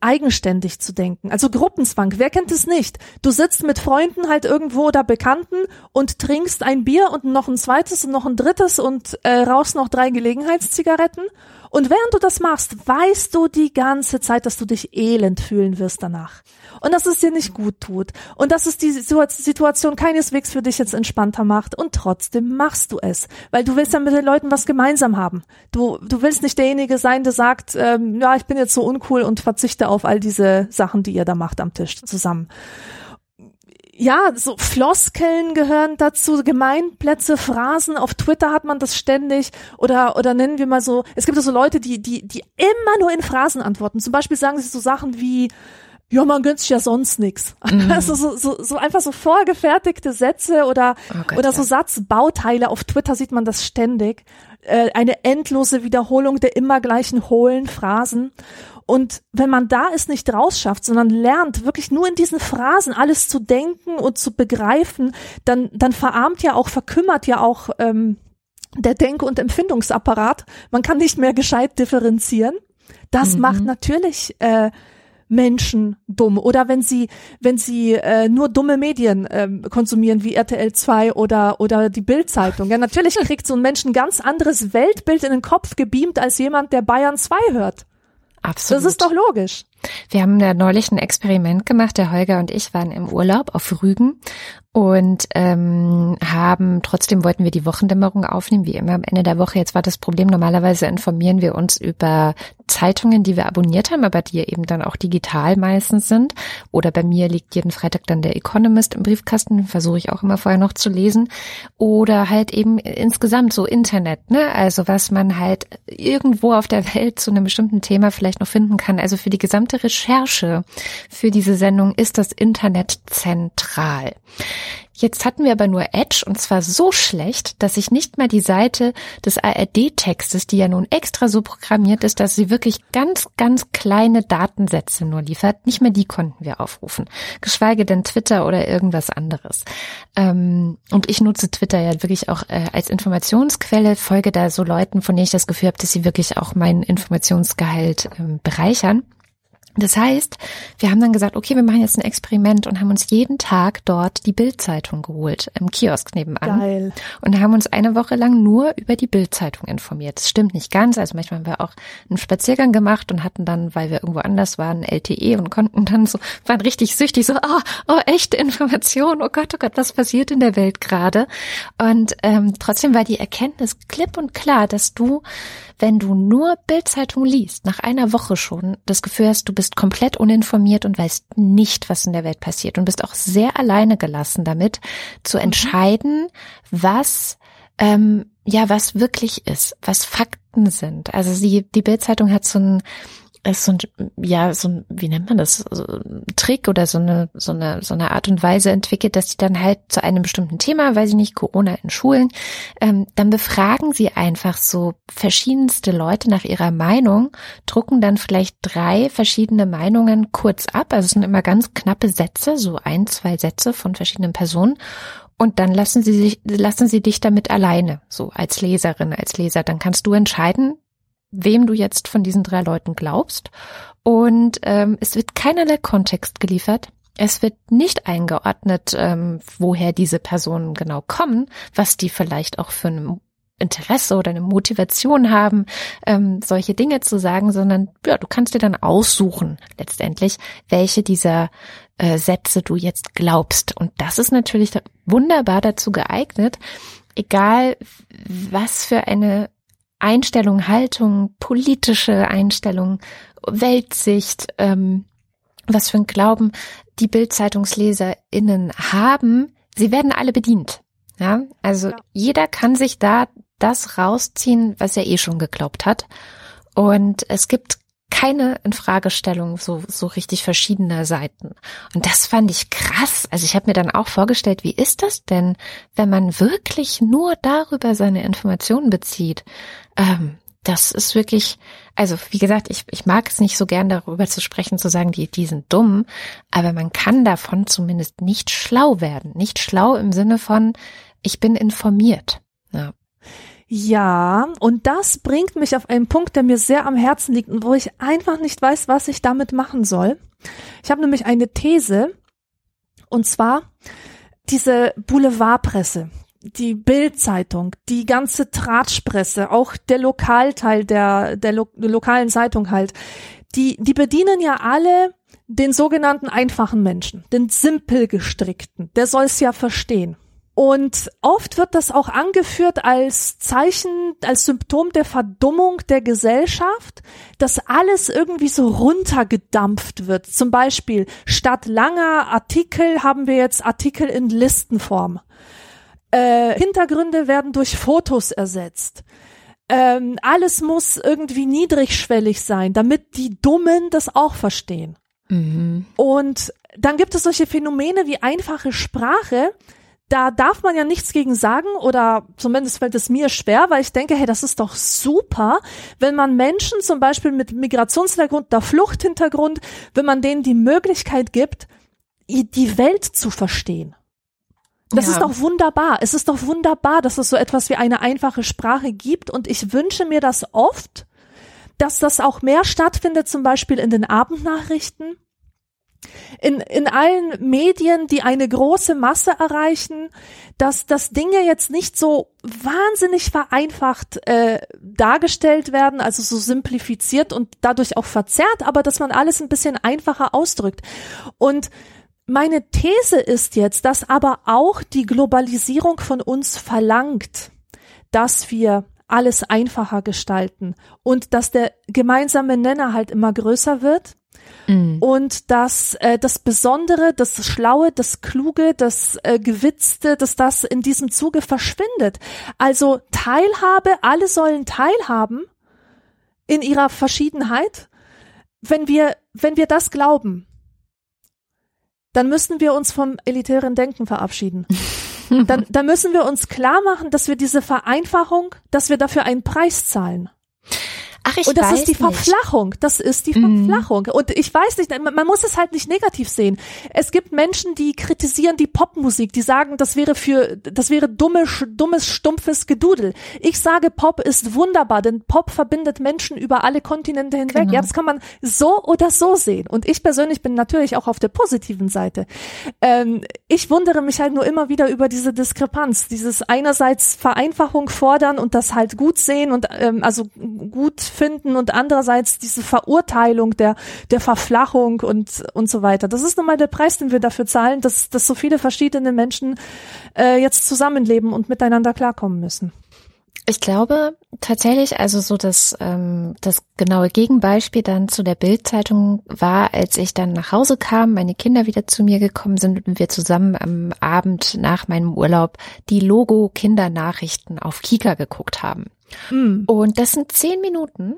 eigenständig zu denken. Also Gruppenzwang, wer kennt es nicht? Du sitzt mit Freunden halt irgendwo oder Bekannten und trinkst ein Bier und noch ein zweites und noch ein drittes und äh, rauchst noch drei Gelegenheitszigaretten Und während du das machst, weißt du die ganze Zeit, dass du dich elend fühlen wirst danach. Und dass es dir nicht gut tut. Und dass es die Situation keineswegs für dich jetzt entspannter macht. Und trotzdem machst du es. Weil du willst ja mit den Leuten was gemeinsam haben. Du, du willst nicht derjenige sein, der sagt, ähm, ja, ich bin jetzt so uncool und verzichte auf all diese Sachen, die ihr da macht am Tisch zusammen ja, so Floskeln gehören dazu, Gemeinplätze, Phrasen. Auf Twitter hat man das ständig. Oder, oder nennen wir mal so, es gibt so Leute, die, die, die immer nur in Phrasen antworten. Zum Beispiel sagen sie so Sachen wie, ja, man gönnt sich ja sonst nix. Mhm. Also so, so, so einfach so vorgefertigte Sätze oder, oh Gott, oder so ja. Satzbauteile. Auf Twitter sieht man das ständig. Äh, eine endlose Wiederholung der immer gleichen hohlen Phrasen. Und wenn man da es nicht rausschafft, sondern lernt, wirklich nur in diesen Phrasen alles zu denken und zu begreifen, dann, dann verarmt ja auch, verkümmert ja auch ähm, der Denk- und Empfindungsapparat. Man kann nicht mehr gescheit differenzieren. Das mhm. macht natürlich äh, Menschen dumm oder wenn sie wenn sie äh, nur dumme Medien äh, konsumieren wie RTL 2 oder oder die Bildzeitung. Ja, natürlich kriegt so ein Mensch ein ganz anderes Weltbild in den Kopf gebeamt als jemand, der Bayern 2 hört. Absolut. Das ist doch logisch. Wir haben da neulich ein Experiment gemacht. Der Holger und ich waren im Urlaub auf Rügen und ähm, haben trotzdem wollten wir die Wochendämmerung aufnehmen, wie immer am Ende der Woche. Jetzt war das Problem, normalerweise informieren wir uns über Zeitungen, die wir abonniert haben, aber die eben dann auch digital meistens sind. Oder bei mir liegt jeden Freitag dann der Economist im Briefkasten, versuche ich auch immer vorher noch zu lesen. Oder halt eben insgesamt so Internet, ne? Also was man halt irgendwo auf der Welt zu einem bestimmten Thema vielleicht noch finden kann. Also für die gesamte Recherche für diese Sendung ist das Internet zentral. Jetzt hatten wir aber nur Edge und zwar so schlecht, dass ich nicht mal die Seite des ARD-Textes, die ja nun extra so programmiert ist, dass sie wirklich ganz, ganz kleine Datensätze nur liefert, nicht mehr die konnten wir aufrufen. Geschweige denn Twitter oder irgendwas anderes. Ähm, und ich nutze Twitter ja wirklich auch äh, als Informationsquelle, folge da so Leuten, von denen ich das Gefühl habe, dass sie wirklich auch meinen Informationsgehalt ähm, bereichern. Das heißt, wir haben dann gesagt, okay, wir machen jetzt ein Experiment und haben uns jeden Tag dort die Bildzeitung geholt, im Kiosk nebenan. Geil. Und haben uns eine Woche lang nur über die Bildzeitung informiert. Das stimmt nicht ganz. Also manchmal haben wir auch einen Spaziergang gemacht und hatten dann, weil wir irgendwo anders waren, LTE und konnten dann so, waren richtig süchtig, so, oh, oh, echte Information, oh Gott, oh Gott, was passiert in der Welt gerade? Und ähm, trotzdem war die Erkenntnis klipp und klar, dass du wenn du nur Bildzeitung liest, nach einer Woche schon das Gefühl hast, du bist komplett uninformiert und weißt nicht, was in der Welt passiert und bist auch sehr alleine gelassen damit, zu mhm. entscheiden, was ähm, ja was wirklich ist, was Fakten sind. Also die, die Bildzeitung hat so ein ist so ein, ja, so ein, wie nennt man das, so ein Trick oder so eine, so eine, so eine Art und Weise entwickelt, dass sie dann halt zu einem bestimmten Thema, weiß ich nicht, Corona in Schulen, ähm, dann befragen sie einfach so verschiedenste Leute nach ihrer Meinung, drucken dann vielleicht drei verschiedene Meinungen kurz ab, also es sind immer ganz knappe Sätze, so ein, zwei Sätze von verschiedenen Personen. Und dann lassen sie sich, lassen sie dich damit alleine, so als Leserin, als Leser. Dann kannst du entscheiden, wem du jetzt von diesen drei Leuten glaubst. Und ähm, es wird keinerlei Kontext geliefert. Es wird nicht eingeordnet, ähm, woher diese Personen genau kommen, was die vielleicht auch für ein Interesse oder eine Motivation haben, ähm, solche Dinge zu sagen, sondern ja, du kannst dir dann aussuchen, letztendlich, welche dieser äh, Sätze du jetzt glaubst. Und das ist natürlich wunderbar dazu geeignet, egal was für eine Einstellung, Haltung, politische Einstellung, Weltsicht, ähm, was für ein Glauben die BildzeitungsleserInnen haben, sie werden alle bedient. Ja, also ja. jeder kann sich da das rausziehen, was er eh schon geglaubt hat. Und es gibt keine Infragestellung so, so richtig verschiedener Seiten. Und das fand ich krass. Also ich habe mir dann auch vorgestellt, wie ist das denn, wenn man wirklich nur darüber seine Informationen bezieht? Ähm, das ist wirklich, also wie gesagt, ich, ich mag es nicht so gern darüber zu sprechen, zu sagen, die, die sind dumm, aber man kann davon zumindest nicht schlau werden. Nicht schlau im Sinne von, ich bin informiert. Ja. Ja, und das bringt mich auf einen Punkt, der mir sehr am Herzen liegt und wo ich einfach nicht weiß, was ich damit machen soll. Ich habe nämlich eine These, und zwar diese Boulevardpresse. die Bildzeitung, die ganze Tratschpresse, auch der Lokalteil der, der lo lokalen Zeitung halt, die, die bedienen ja alle den sogenannten einfachen Menschen, den simpel gestrickten. Der soll es ja verstehen. Und oft wird das auch angeführt als Zeichen, als Symptom der Verdummung der Gesellschaft, dass alles irgendwie so runtergedampft wird. Zum Beispiel statt langer Artikel haben wir jetzt Artikel in Listenform. Äh, Hintergründe werden durch Fotos ersetzt. Ähm, alles muss irgendwie niedrigschwellig sein, damit die Dummen das auch verstehen. Mhm. Und dann gibt es solche Phänomene wie einfache Sprache, da darf man ja nichts gegen sagen oder zumindest fällt es mir schwer, weil ich denke, hey, das ist doch super, wenn man Menschen zum Beispiel mit Migrationshintergrund oder Fluchthintergrund, wenn man denen die Möglichkeit gibt, die Welt zu verstehen. Das ja. ist doch wunderbar. Es ist doch wunderbar, dass es so etwas wie eine einfache Sprache gibt und ich wünsche mir das oft, dass das auch mehr stattfindet, zum Beispiel in den Abendnachrichten in, in allen Medien, die eine große Masse erreichen, dass, dass Dinge jetzt nicht so wahnsinnig vereinfacht äh, dargestellt werden, also so simplifiziert und dadurch auch verzerrt, aber dass man alles ein bisschen einfacher ausdrückt. Und meine These ist jetzt, dass aber auch die Globalisierung von uns verlangt, dass wir alles einfacher gestalten und dass der gemeinsame Nenner halt immer größer wird Mhm. Und dass äh, das Besondere, das Schlaue, das Kluge, das äh, Gewitzte, dass das in diesem Zuge verschwindet. Also Teilhabe, alle sollen teilhaben in ihrer Verschiedenheit. Wenn wir, wenn wir das glauben, dann müssen wir uns vom elitären Denken verabschieden. dann, dann müssen wir uns klar machen, dass wir diese Vereinfachung, dass wir dafür einen Preis zahlen. Ach, ich und das weiß ist die Verflachung. Nicht. Das ist die mhm. Verflachung. Mhm. Und ich weiß nicht, man, man, muss es halt nicht negativ sehen. Es gibt Menschen, die kritisieren die Popmusik, die sagen, das wäre für, das wäre dummes, dummes, stumpfes Gedudel. Ich sage, Pop ist wunderbar, denn Pop verbindet Menschen über alle Kontinente hinweg. Genau. Ja, das kann man so oder so sehen. Und ich persönlich bin natürlich auch auf der positiven Seite. Ähm, ich wundere mich halt nur immer wieder über diese Diskrepanz, dieses einerseits Vereinfachung fordern und das halt gut sehen und ähm, also gut finden und andererseits diese Verurteilung der, der Verflachung und, und so weiter. Das ist nun mal der Preis, den wir dafür zahlen, dass, dass so viele verschiedene Menschen äh, jetzt zusammenleben und miteinander klarkommen müssen. Ich glaube tatsächlich, also so das, ähm, das genaue Gegenbeispiel dann zu der Bildzeitung war, als ich dann nach Hause kam, meine Kinder wieder zu mir gekommen sind und wir zusammen am Abend nach meinem Urlaub die Logo Kindernachrichten auf Kika geguckt haben. Mhm. Und das sind zehn Minuten.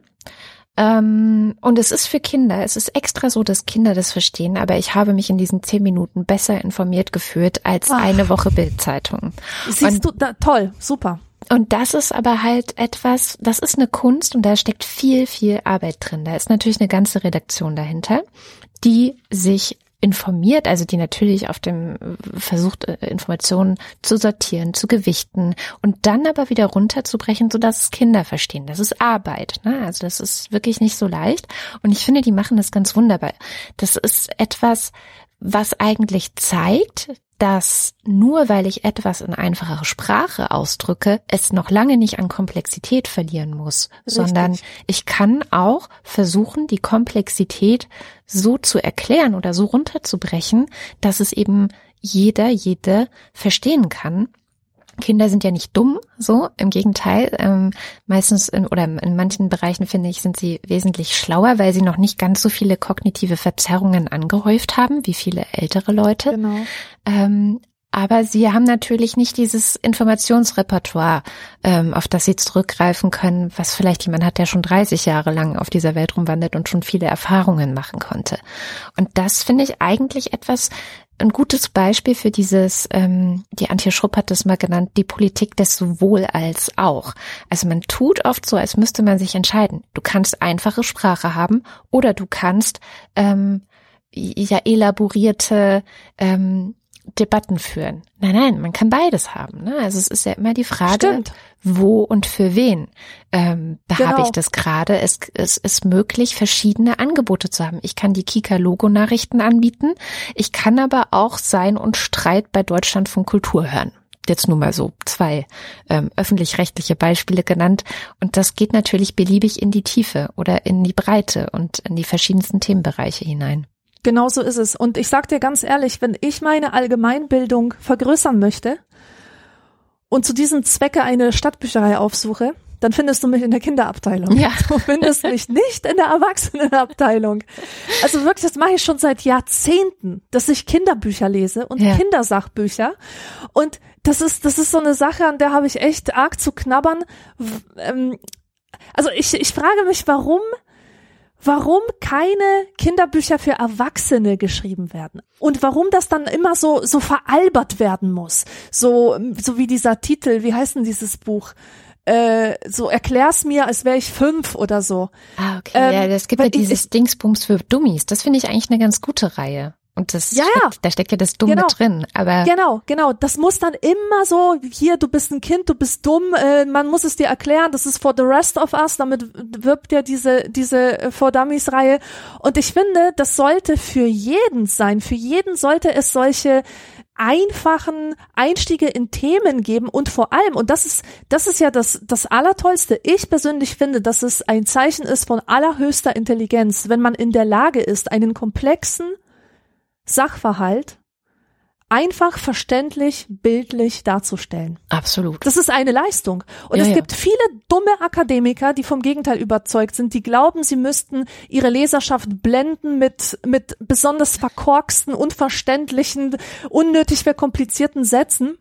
Ähm, und es ist für Kinder, es ist extra so, dass Kinder das verstehen, aber ich habe mich in diesen zehn Minuten besser informiert geführt als Ach. eine Woche Bildzeitung. Siehst und, du, da, toll, super. Und das ist aber halt etwas, das ist eine Kunst und da steckt viel, viel Arbeit drin. Da ist natürlich eine ganze Redaktion dahinter, die sich informiert, also die natürlich auf dem versucht, äh, Informationen zu sortieren, zu gewichten und dann aber wieder runterzubrechen, sodass es Kinder verstehen. Das ist Arbeit. Ne? Also das ist wirklich nicht so leicht. Und ich finde, die machen das ganz wunderbar. Das ist etwas, was eigentlich zeigt, dass nur weil ich etwas in einfacher Sprache ausdrücke, es noch lange nicht an Komplexität verlieren muss, Richtig. sondern ich kann auch versuchen, die Komplexität so zu erklären oder so runterzubrechen, dass es eben jeder, jede verstehen kann Kinder sind ja nicht dumm, so im Gegenteil. Ähm, meistens in, oder in manchen Bereichen finde ich, sind sie wesentlich schlauer, weil sie noch nicht ganz so viele kognitive Verzerrungen angehäuft haben wie viele ältere Leute. Genau. Ähm, aber sie haben natürlich nicht dieses Informationsrepertoire, ähm, auf das sie zurückgreifen können, was vielleicht jemand hat, der schon 30 Jahre lang auf dieser Welt rumwandert und schon viele Erfahrungen machen konnte. Und das finde ich eigentlich etwas, ein gutes Beispiel für dieses, ähm, die Antje Schrupp hat das mal genannt, die Politik des sowohl als auch. Also man tut oft so, als müsste man sich entscheiden. Du kannst einfache Sprache haben oder du kannst ähm, ja elaborierte ähm, Debatten führen. Nein, nein, man kann beides haben. Ne? Also es ist ja immer die Frage, Stimmt. wo und für wen ähm, genau. habe ich das gerade. Es, es ist möglich, verschiedene Angebote zu haben. Ich kann die Kika-Logo-Nachrichten anbieten. Ich kann aber auch Sein und Streit bei Deutschland von Kultur hören. jetzt nur mal so zwei ähm, öffentlich-rechtliche Beispiele genannt. Und das geht natürlich beliebig in die Tiefe oder in die Breite und in die verschiedensten Themenbereiche hinein. Genau so ist es. Und ich sag dir ganz ehrlich, wenn ich meine Allgemeinbildung vergrößern möchte und zu diesem Zwecke eine Stadtbücherei aufsuche, dann findest du mich in der Kinderabteilung. Ja. Du findest mich nicht in der Erwachsenenabteilung. Also wirklich, das mache ich schon seit Jahrzehnten, dass ich Kinderbücher lese und ja. Kindersachbücher. Und das ist, das ist so eine Sache, an der habe ich echt arg zu knabbern. Ähm, also ich, ich frage mich, warum warum keine Kinderbücher für Erwachsene geschrieben werden und warum das dann immer so so veralbert werden muss. So so wie dieser Titel, wie heißt denn dieses Buch? Äh, so erklär's mir, als wäre ich fünf oder so. Ah, okay. Ähm, ja, es gibt ja dieses ich, Dingsbums für Dummies. Das finde ich eigentlich eine ganz gute Reihe. Und das ja, steckt, ja. da steckt ja das Dumme genau. drin. Aber genau, genau. Das muss dann immer so, hier, du bist ein Kind, du bist dumm, äh, man muss es dir erklären, das ist for the rest of us, damit wirbt ja diese, diese äh, For Dummies Reihe. Und ich finde, das sollte für jeden sein. Für jeden sollte es solche einfachen Einstiege in Themen geben und vor allem, und das ist, das ist ja das, das Allertollste. Ich persönlich finde, dass es ein Zeichen ist von allerhöchster Intelligenz, wenn man in der Lage ist, einen komplexen Sachverhalt einfach verständlich, bildlich darzustellen. Absolut. Das ist eine Leistung. Und ja, es ja. gibt viele dumme Akademiker, die vom Gegenteil überzeugt sind, die glauben, sie müssten ihre Leserschaft blenden mit, mit besonders verkorksten, unverständlichen, unnötig verkomplizierten Sätzen.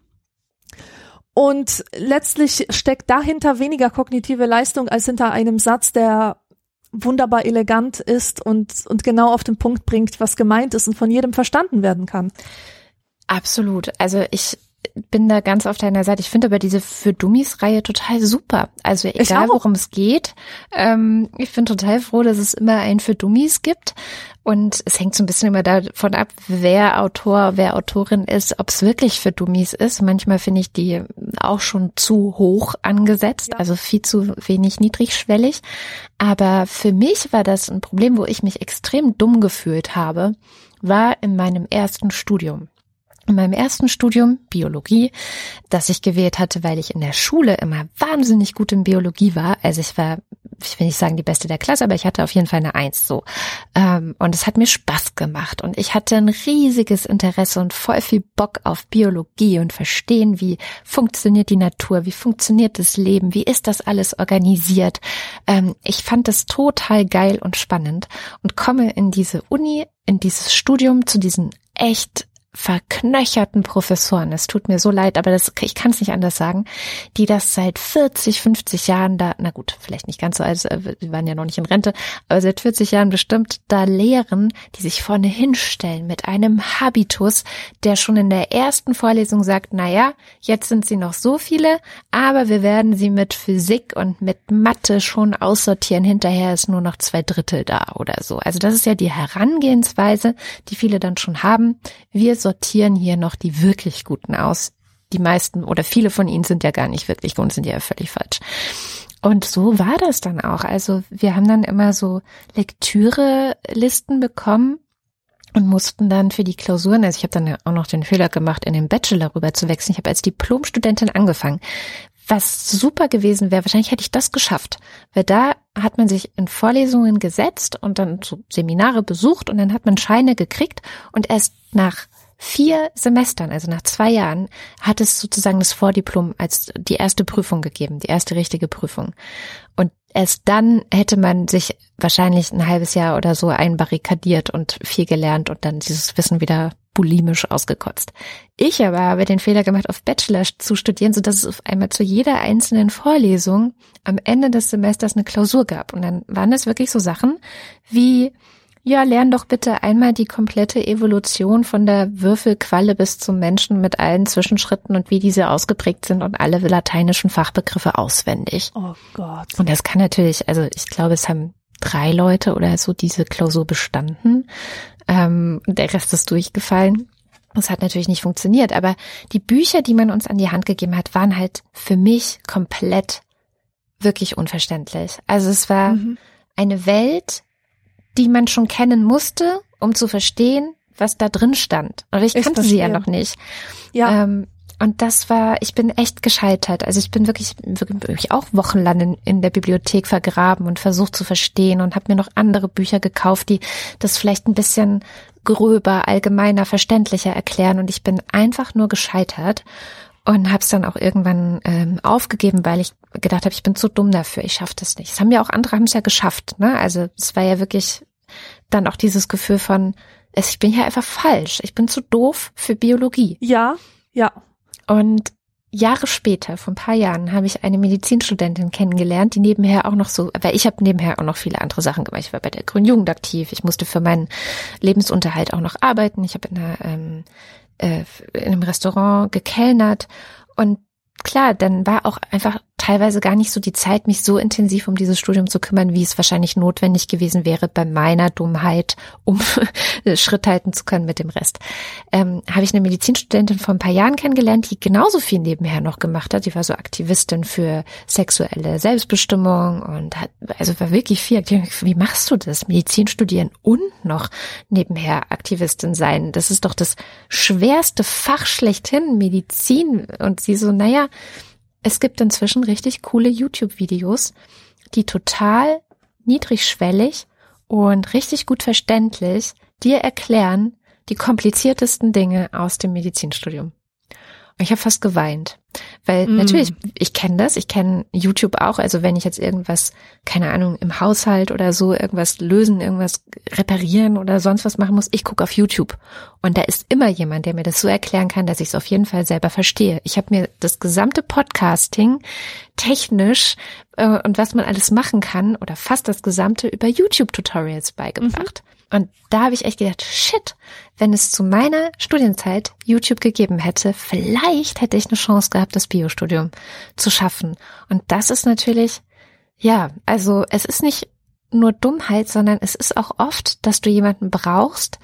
Und letztlich steckt dahinter weniger kognitive Leistung als hinter einem Satz, der wunderbar elegant ist und, und genau auf den Punkt bringt, was gemeint ist und von jedem verstanden werden kann. Absolut. Also ich bin da ganz auf deiner Seite. Ich finde aber diese für Dummies-Reihe total super. Also egal, worum es geht. Ähm, ich bin total froh, dass es immer einen für Dummies gibt. Und es hängt so ein bisschen immer davon ab, wer Autor, wer Autorin ist, ob es wirklich für Dummies ist. Manchmal finde ich die auch schon zu hoch angesetzt, ja. also viel zu wenig niedrigschwellig. Aber für mich war das ein Problem, wo ich mich extrem dumm gefühlt habe, war in meinem ersten Studium in meinem ersten Studium Biologie, das ich gewählt hatte, weil ich in der Schule immer wahnsinnig gut in Biologie war. Also ich war, ich will nicht sagen die Beste der Klasse, aber ich hatte auf jeden Fall eine Eins so. Ähm, und es hat mir Spaß gemacht und ich hatte ein riesiges Interesse und voll viel Bock auf Biologie und verstehen, wie funktioniert die Natur, wie funktioniert das Leben, wie ist das alles organisiert. Ähm, ich fand das total geil und spannend und komme in diese Uni, in dieses Studium zu diesen echt verknöcherten Professoren, es tut mir so leid, aber das, ich kann es nicht anders sagen, die das seit 40, 50 Jahren da, na gut, vielleicht nicht ganz so, als äh, die waren ja noch nicht in Rente, aber seit 40 Jahren bestimmt da lehren, die sich vorne hinstellen mit einem Habitus, der schon in der ersten Vorlesung sagt, na ja, jetzt sind sie noch so viele, aber wir werden sie mit Physik und mit Mathe schon aussortieren, hinterher ist nur noch zwei Drittel da oder so. Also das ist ja die Herangehensweise, die viele dann schon haben. Wir sortieren hier noch die wirklich Guten aus. Die meisten oder viele von ihnen sind ja gar nicht wirklich gut und sind ja völlig falsch. Und so war das dann auch. Also wir haben dann immer so Lektürelisten bekommen und mussten dann für die Klausuren, also ich habe dann auch noch den Fehler gemacht, in den Bachelor rüber zu wechseln. Ich habe als Diplomstudentin angefangen. Was super gewesen wäre, wahrscheinlich hätte ich das geschafft, weil da hat man sich in Vorlesungen gesetzt und dann so Seminare besucht und dann hat man Scheine gekriegt und erst nach vier Semestern, also nach zwei Jahren, hat es sozusagen das Vordiplom als die erste Prüfung gegeben, die erste richtige Prüfung. Und erst dann hätte man sich wahrscheinlich ein halbes Jahr oder so einbarrikadiert und viel gelernt und dann dieses Wissen wieder bulimisch ausgekotzt. Ich aber habe den Fehler gemacht, auf Bachelor zu studieren, so dass es auf einmal zu jeder einzelnen Vorlesung am Ende des Semesters eine Klausur gab. Und dann waren das wirklich so Sachen wie ja, lern doch bitte einmal die komplette Evolution von der Würfelqualle bis zum Menschen mit allen Zwischenschritten und wie diese ausgeprägt sind und alle lateinischen Fachbegriffe auswendig. Oh Gott. Und das kann natürlich, also ich glaube, es haben drei Leute oder so diese Klausur bestanden. Ähm, der Rest ist durchgefallen. Das hat natürlich nicht funktioniert, aber die Bücher, die man uns an die Hand gegeben hat, waren halt für mich komplett wirklich unverständlich. Also es war mhm. eine Welt, die man schon kennen musste, um zu verstehen, was da drin stand. Aber ich kannte ich sie ja noch nicht. Ja. Ähm, Und das war, ich bin echt gescheitert. Also ich bin wirklich, wirklich auch wochenlang in, in der Bibliothek vergraben und versucht zu verstehen und habe mir noch andere Bücher gekauft, die das vielleicht ein bisschen gröber, allgemeiner, verständlicher erklären. Und ich bin einfach nur gescheitert und habe es dann auch irgendwann ähm, aufgegeben, weil ich gedacht habe, ich bin zu dumm dafür, ich schaffe das nicht. Es haben ja auch andere haben es ja geschafft. Ne? Also es war ja wirklich dann auch dieses Gefühl von, ich bin ja einfach falsch. Ich bin zu doof für Biologie. Ja, ja. Und Jahre später, vor ein paar Jahren, habe ich eine Medizinstudentin kennengelernt, die nebenher auch noch so, weil ich habe nebenher auch noch viele andere Sachen gemacht. Ich war bei der Grünen Jugend aktiv. Ich musste für meinen Lebensunterhalt auch noch arbeiten. Ich habe in, einer, ähm, äh, in einem Restaurant gekellnert und klar, dann war auch einfach teilweise gar nicht so die Zeit, mich so intensiv um dieses Studium zu kümmern, wie es wahrscheinlich notwendig gewesen wäre bei meiner Dummheit, um Schritt halten zu können mit dem Rest. Ähm, habe ich eine Medizinstudentin vor ein paar Jahren kennengelernt, die genauso viel nebenher noch gemacht hat. Die war so Aktivistin für sexuelle Selbstbestimmung und hat, also war wirklich viel. Wie machst du das? Medizin studieren und noch nebenher Aktivistin sein. Das ist doch das schwerste Fach schlechthin, Medizin. Und sie so, naja, es gibt inzwischen richtig coole YouTube-Videos, die total niedrigschwellig und richtig gut verständlich dir erklären die kompliziertesten Dinge aus dem Medizinstudium. Ich habe fast geweint. Weil mm. natürlich, ich kenne das, ich kenne YouTube auch. Also wenn ich jetzt irgendwas, keine Ahnung, im Haushalt oder so, irgendwas lösen, irgendwas reparieren oder sonst was machen muss, ich gucke auf YouTube. Und da ist immer jemand, der mir das so erklären kann, dass ich es auf jeden Fall selber verstehe. Ich habe mir das gesamte Podcasting technisch äh, und was man alles machen kann oder fast das gesamte über YouTube-Tutorials beigebracht. Mhm. Und da habe ich echt gedacht, shit, wenn es zu meiner Studienzeit YouTube gegeben hätte, vielleicht hätte ich eine Chance gehabt, das Biostudium zu schaffen. Und das ist natürlich, ja, also es ist nicht nur Dummheit, sondern es ist auch oft, dass du jemanden brauchst,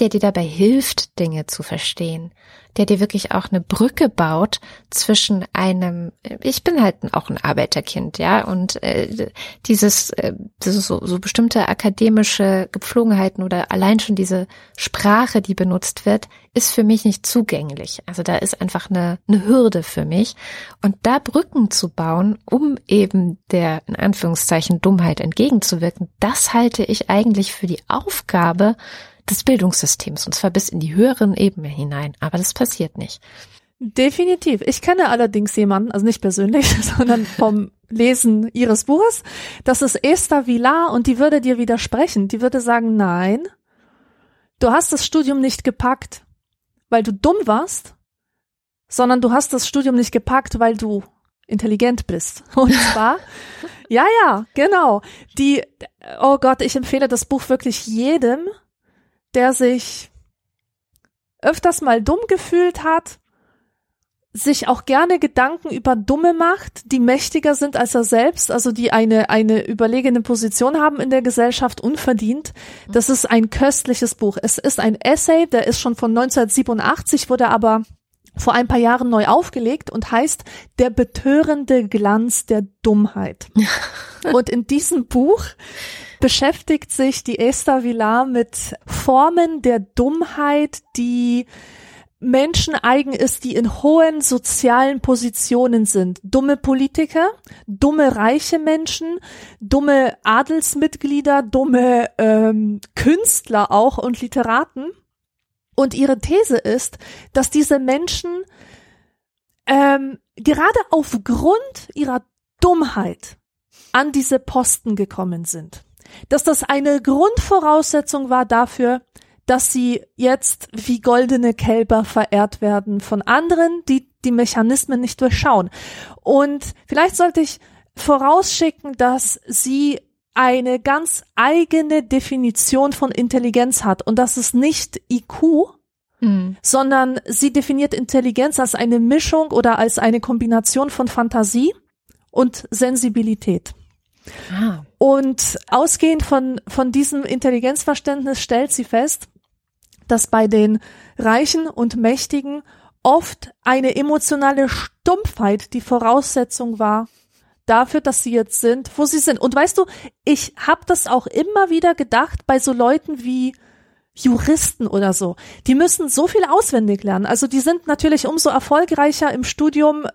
der dir dabei hilft, Dinge zu verstehen, der dir wirklich auch eine Brücke baut zwischen einem, ich bin halt auch ein Arbeiterkind, ja, und äh, dieses, äh, dieses so, so bestimmte akademische Gepflogenheiten oder allein schon diese Sprache, die benutzt wird, ist für mich nicht zugänglich. Also da ist einfach eine, eine Hürde für mich. Und da Brücken zu bauen, um eben der in Anführungszeichen Dummheit entgegenzuwirken, das halte ich eigentlich für die Aufgabe, des Bildungssystems und zwar bis in die höheren Ebenen hinein. Aber das passiert nicht. Definitiv. Ich kenne allerdings jemanden, also nicht persönlich, sondern vom Lesen ihres Buches. Das ist Esther Villar und die würde dir widersprechen. Die würde sagen, nein, du hast das Studium nicht gepackt, weil du dumm warst, sondern du hast das Studium nicht gepackt, weil du intelligent bist. Und zwar, ja, ja, genau. Die, oh Gott, ich empfehle das Buch wirklich jedem, der sich öfters mal dumm gefühlt hat, sich auch gerne Gedanken über Dumme macht, die mächtiger sind als er selbst, also die eine, eine überlegene Position haben in der Gesellschaft unverdient. Das ist ein köstliches Buch. Es ist ein Essay, der ist schon von 1987, wurde aber vor ein paar Jahren neu aufgelegt und heißt Der betörende Glanz der Dummheit. und in diesem Buch beschäftigt sich die Esther Villar mit Formen der Dummheit, die Menschen eigen ist, die in hohen sozialen Positionen sind. Dumme Politiker, dumme reiche Menschen, dumme Adelsmitglieder, dumme ähm, Künstler auch und Literaten. Und ihre These ist, dass diese Menschen ähm, gerade aufgrund ihrer Dummheit an diese Posten gekommen sind dass das eine Grundvoraussetzung war dafür, dass sie jetzt wie goldene Kälber verehrt werden von anderen, die die Mechanismen nicht durchschauen. Und vielleicht sollte ich vorausschicken, dass sie eine ganz eigene Definition von Intelligenz hat und das ist nicht IQ, mhm. sondern sie definiert Intelligenz als eine Mischung oder als eine Kombination von Fantasie und Sensibilität. Ah. Und ausgehend von, von diesem Intelligenzverständnis stellt sie fest, dass bei den Reichen und Mächtigen oft eine emotionale Stumpfheit die Voraussetzung war dafür, dass sie jetzt sind, wo sie sind. Und weißt du, ich habe das auch immer wieder gedacht bei so Leuten wie Juristen oder so, die müssen so viel auswendig lernen. Also die sind natürlich umso erfolgreicher im Studium,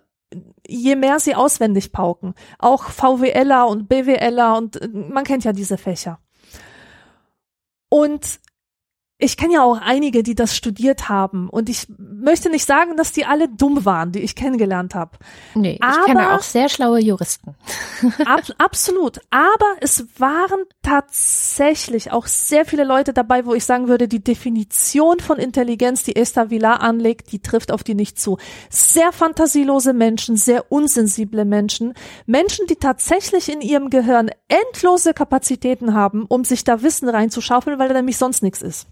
je mehr sie auswendig pauken. Auch VWLer und BWLer und äh, man kennt ja diese Fächer. Und ich kenne ja auch einige, die das studiert haben und ich möchte nicht sagen, dass die alle dumm waren, die ich kennengelernt habe. Nee, ich Aber, kenne auch sehr schlaue Juristen. ab, absolut. Aber es waren tatsächlich auch sehr viele Leute dabei, wo ich sagen würde, die Definition von Intelligenz, die Esther Villar anlegt, die trifft auf die nicht zu. Sehr fantasielose Menschen, sehr unsensible Menschen, Menschen, die tatsächlich in ihrem Gehirn endlose Kapazitäten haben, um sich da Wissen reinzuschaufeln, weil da nämlich sonst nichts ist.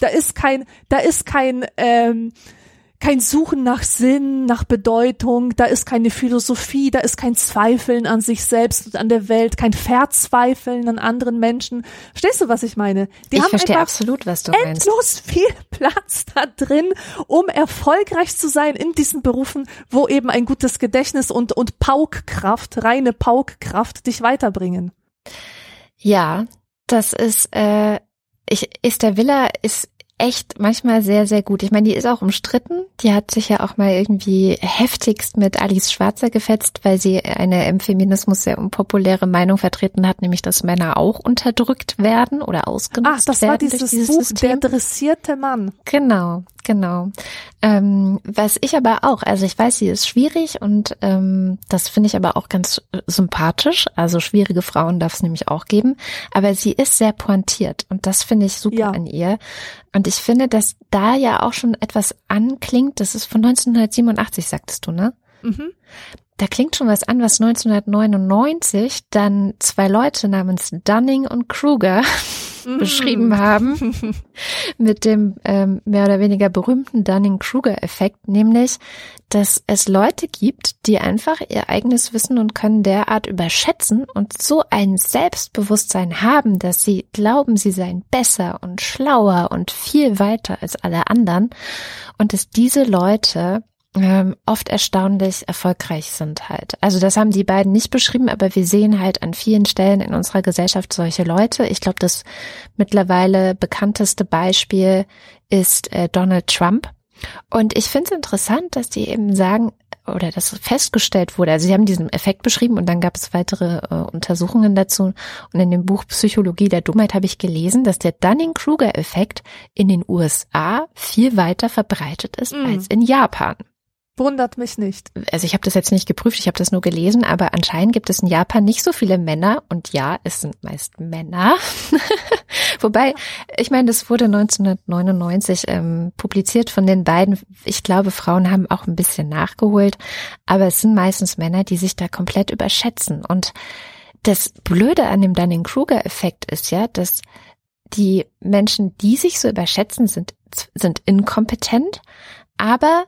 Da ist kein, da ist kein, ähm, kein Suchen nach Sinn, nach Bedeutung, da ist keine Philosophie, da ist kein Zweifeln an sich selbst und an der Welt, kein Verzweifeln an anderen Menschen. Verstehst du, was ich meine? Die ich haben verstehe absolut, was du meinst. Endlos viel Platz da drin, um erfolgreich zu sein in diesen Berufen, wo eben ein gutes Gedächtnis und, und Paukkraft, reine Paukkraft dich weiterbringen. Ja, das ist, äh, ich, Esther Villa ist echt manchmal sehr, sehr gut. Ich meine, die ist auch umstritten. Die hat sich ja auch mal irgendwie heftigst mit Alice Schwarzer gefetzt, weil sie eine im Feminismus sehr unpopuläre Meinung vertreten hat, nämlich dass Männer auch unterdrückt werden oder ausgenutzt Ach, das werden war dieses, dieses Buch, System. der dressierte Mann. Genau, genau. Ähm, was ich aber auch, also ich weiß, sie ist schwierig und ähm, das finde ich aber auch ganz sympathisch. Also schwierige Frauen darf es nämlich auch geben, aber sie ist sehr pointiert und das finde ich super ja. an ihr. Und ich finde, dass da ja auch schon etwas anklingt. Das ist von 1987, sagtest du, ne? Mhm. Da klingt schon was an, was 1999 dann zwei Leute namens Dunning und Kruger mhm. beschrieben haben mit dem ähm, mehr oder weniger berühmten Dunning-Kruger-Effekt, nämlich, dass es Leute gibt, die einfach ihr eigenes Wissen und Können derart überschätzen und so ein Selbstbewusstsein haben, dass sie glauben, sie seien besser und schlauer und viel weiter als alle anderen und dass diese Leute ähm, oft erstaunlich erfolgreich sind halt. Also das haben die beiden nicht beschrieben, aber wir sehen halt an vielen Stellen in unserer Gesellschaft solche Leute. Ich glaube, das mittlerweile bekannteste Beispiel ist äh, Donald Trump. Und ich finde es interessant, dass die eben sagen, oder dass festgestellt wurde, also sie haben diesen Effekt beschrieben und dann gab es weitere äh, Untersuchungen dazu. Und in dem Buch Psychologie der Dummheit habe ich gelesen, dass der Dunning-Kruger-Effekt in den USA viel weiter verbreitet ist mm. als in Japan. Wundert mich nicht. Also ich habe das jetzt nicht geprüft, ich habe das nur gelesen, aber anscheinend gibt es in Japan nicht so viele Männer und ja, es sind meist Männer. Wobei, ich meine, das wurde 1999 ähm, publiziert von den beiden. Ich glaube, Frauen haben auch ein bisschen nachgeholt, aber es sind meistens Männer, die sich da komplett überschätzen. Und das Blöde an dem Dunning-Kruger-Effekt ist ja, dass die Menschen, die sich so überschätzen, sind, sind inkompetent, aber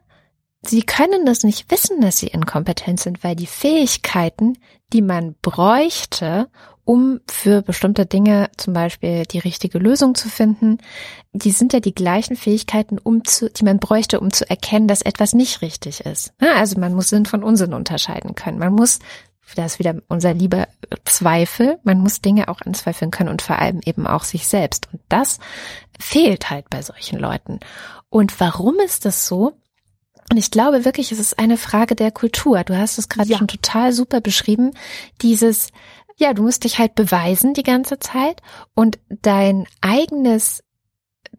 Sie können das nicht wissen, dass sie inkompetent sind, weil die Fähigkeiten, die man bräuchte, um für bestimmte Dinge zum Beispiel die richtige Lösung zu finden, die sind ja die gleichen Fähigkeiten, um zu, die man bräuchte, um zu erkennen, dass etwas nicht richtig ist. Also man muss Sinn von Unsinn unterscheiden können. Man muss, das ist wieder unser lieber Zweifel, man muss Dinge auch anzweifeln können und vor allem eben auch sich selbst. Und das fehlt halt bei solchen Leuten. Und warum ist das so? Und ich glaube wirklich, es ist eine Frage der Kultur. Du hast es gerade ja. schon total super beschrieben. Dieses, ja, du musst dich halt beweisen die ganze Zeit und dein eigenes